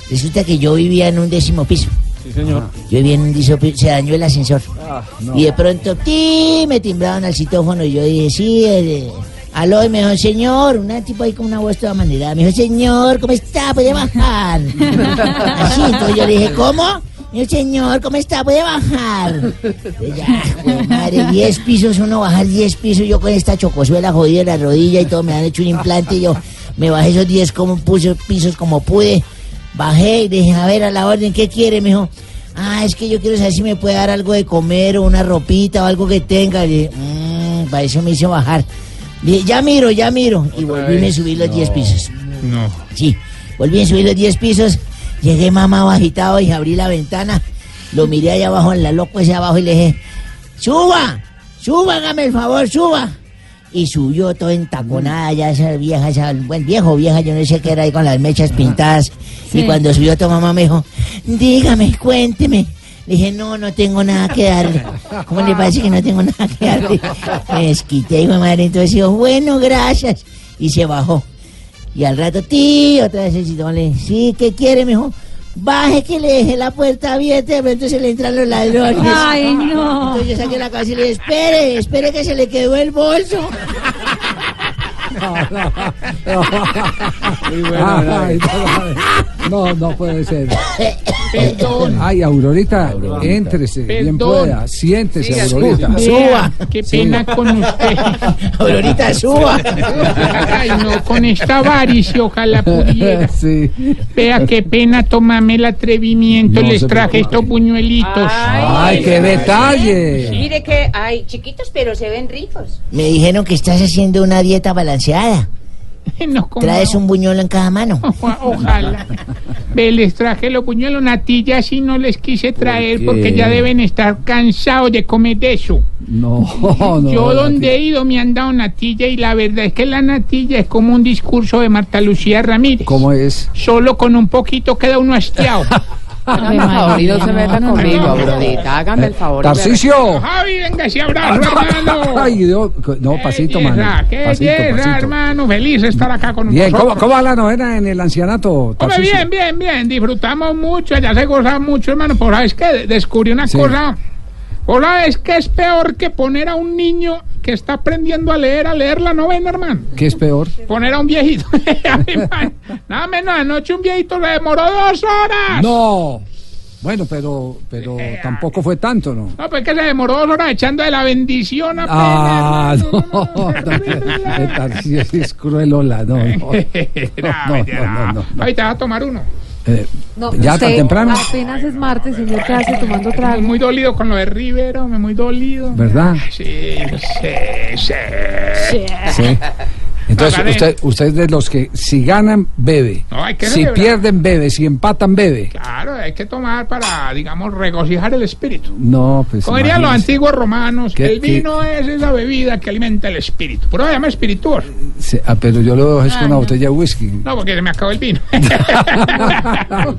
resulta que yo vivía en un décimo piso. Sí, señor. Yo vivía en un décimo piso, se dañó el ascensor. Y de pronto, ¡ti! me timbraron al citófono y yo dije, sí, eh, aló, y me dijo, señor, una tipo ahí con una voz toda manera. Me dijo, señor, ¿cómo está? ¿Puede bajar? Así, entonces yo le dije, ¿cómo? Dijo, señor, ¿cómo está? ¿Puede bajar? Y ya, madre, 10 pisos, uno bajar 10 pisos, yo con esta chocosuela jodida en la rodilla y todo, me han hecho un implante y yo me bajé esos 10 como puse pisos como pude. Bajé y dije, a ver, a la orden, ¿qué quiere? Me dijo, ah, es que yo quiero saber si me puede dar algo de comer o una ropita o algo que tenga. Y dije, "Mm", para eso me hizo bajar. Le dije, ya miro, ya miro. Y volví me subí los 10 pisos. No. Sí, volví a subir los 10 pisos. Llegué mamá agitado y abrí la ventana. Lo miré allá abajo, en la loco ese abajo y le dije, suba, suba, hágame el favor, suba. Y subió todo entaconada ya esa vieja, esa, buen viejo, vieja, yo no sé qué era ahí con las mechas pintadas. Sí. Y cuando subió tu mamá me dijo, dígame, cuénteme. Le dije, no, no tengo nada que darle. ¿Cómo le parece que no tengo nada que darle? Me desquité, hijo de madre. Entonces dijo, bueno, gracias. Y se bajó. Y al rato, tío, otra vez el citón le sí, ¿qué quiere, mijo? Baje que le dejé la puerta abierta, de pronto se le entran los ladrones. Ay, no. Entonces yo saqué la cabeza y le dije, espere, espere que se le quedó el bolso. Ay, no, no, puede ser. Perdón. Ay, Aurorita, éntrese, bien pueda. Siéntese, Siga, Aurorita. Suba. Qué pena con usted. Aurorita, suba. Ay, no, con esta varice ojalá pudiera. Sí. Vea qué pena, tómame el atrevimiento. No Les traje estos puñuelitos. Ay, qué detalle. Mire que hay chiquitos, pero se ven ricos. Me dijeron que estás haciendo una dieta balanceada. No, ¿cómo Traes no? un buñuelo en cada mano. Ojalá. Ve, les traje los puñuelos natilla, si no les quise traer porque ya deben estar cansados de comer de eso. No, no. Yo donde he ido me han dado natilla y la verdad es que la natilla es como un discurso de Marta Lucía Ramírez. ¿Cómo es? Solo con un poquito queda uno hastiado. Hágame el favor y no se meta conmigo, Aurorita. Hágame el favor. Tarcicio. Javi, venga ese abrazo, hermano. Ay, Dios, no, pasito, mano. Qué Pasito, hermano. Feliz de estar acá con Bien, ¿cómo, nosotros. ¿cómo va la novena en el ancianato? Hombre, bien, bien, bien. Disfrutamos mucho, allá se goza mucho, hermano. Por sabes que descubrí una Sí. cosa. Por sabes que es peor que poner a un niño que está aprendiendo a leer, a leer la novena, hermano. ¿Qué es peor? Poner a un viejito. Nada menos, anoche un viejito le demoró dos horas. No. Bueno, pero, pero tampoco fue tanto, ¿no? No, pues que se demoró dos horas echando de la bendición apenas. Ah, no. El Tarcisio es cruelola, no, no. No, no, no, no, no. Ahí te vas a tomar uno. Eh, No, ya usted tan temprano, Apenas es martes, señor, ¿qué hace tomando trago? Muy dolido con lo de Rivero, me muy dolido. ¿verdad? Sí, sí, sí. Sí. Entonces, gané. usted, usted es de los que si ganan, bebe. No, hay que si celebrar. pierden, bebe. Si empatan, bebe. Claro, hay que tomar para, digamos, regocijar el espíritu. No, pues. Como dirían los antiguos romanos, ¿Qué- el vino es esa bebida que alimenta el espíritu. Por eso se llama espirituoso. Sí, ah, pero yo lo dejo es con Ah, una no. botella de whisky. No, porque se me acabó el vino. No,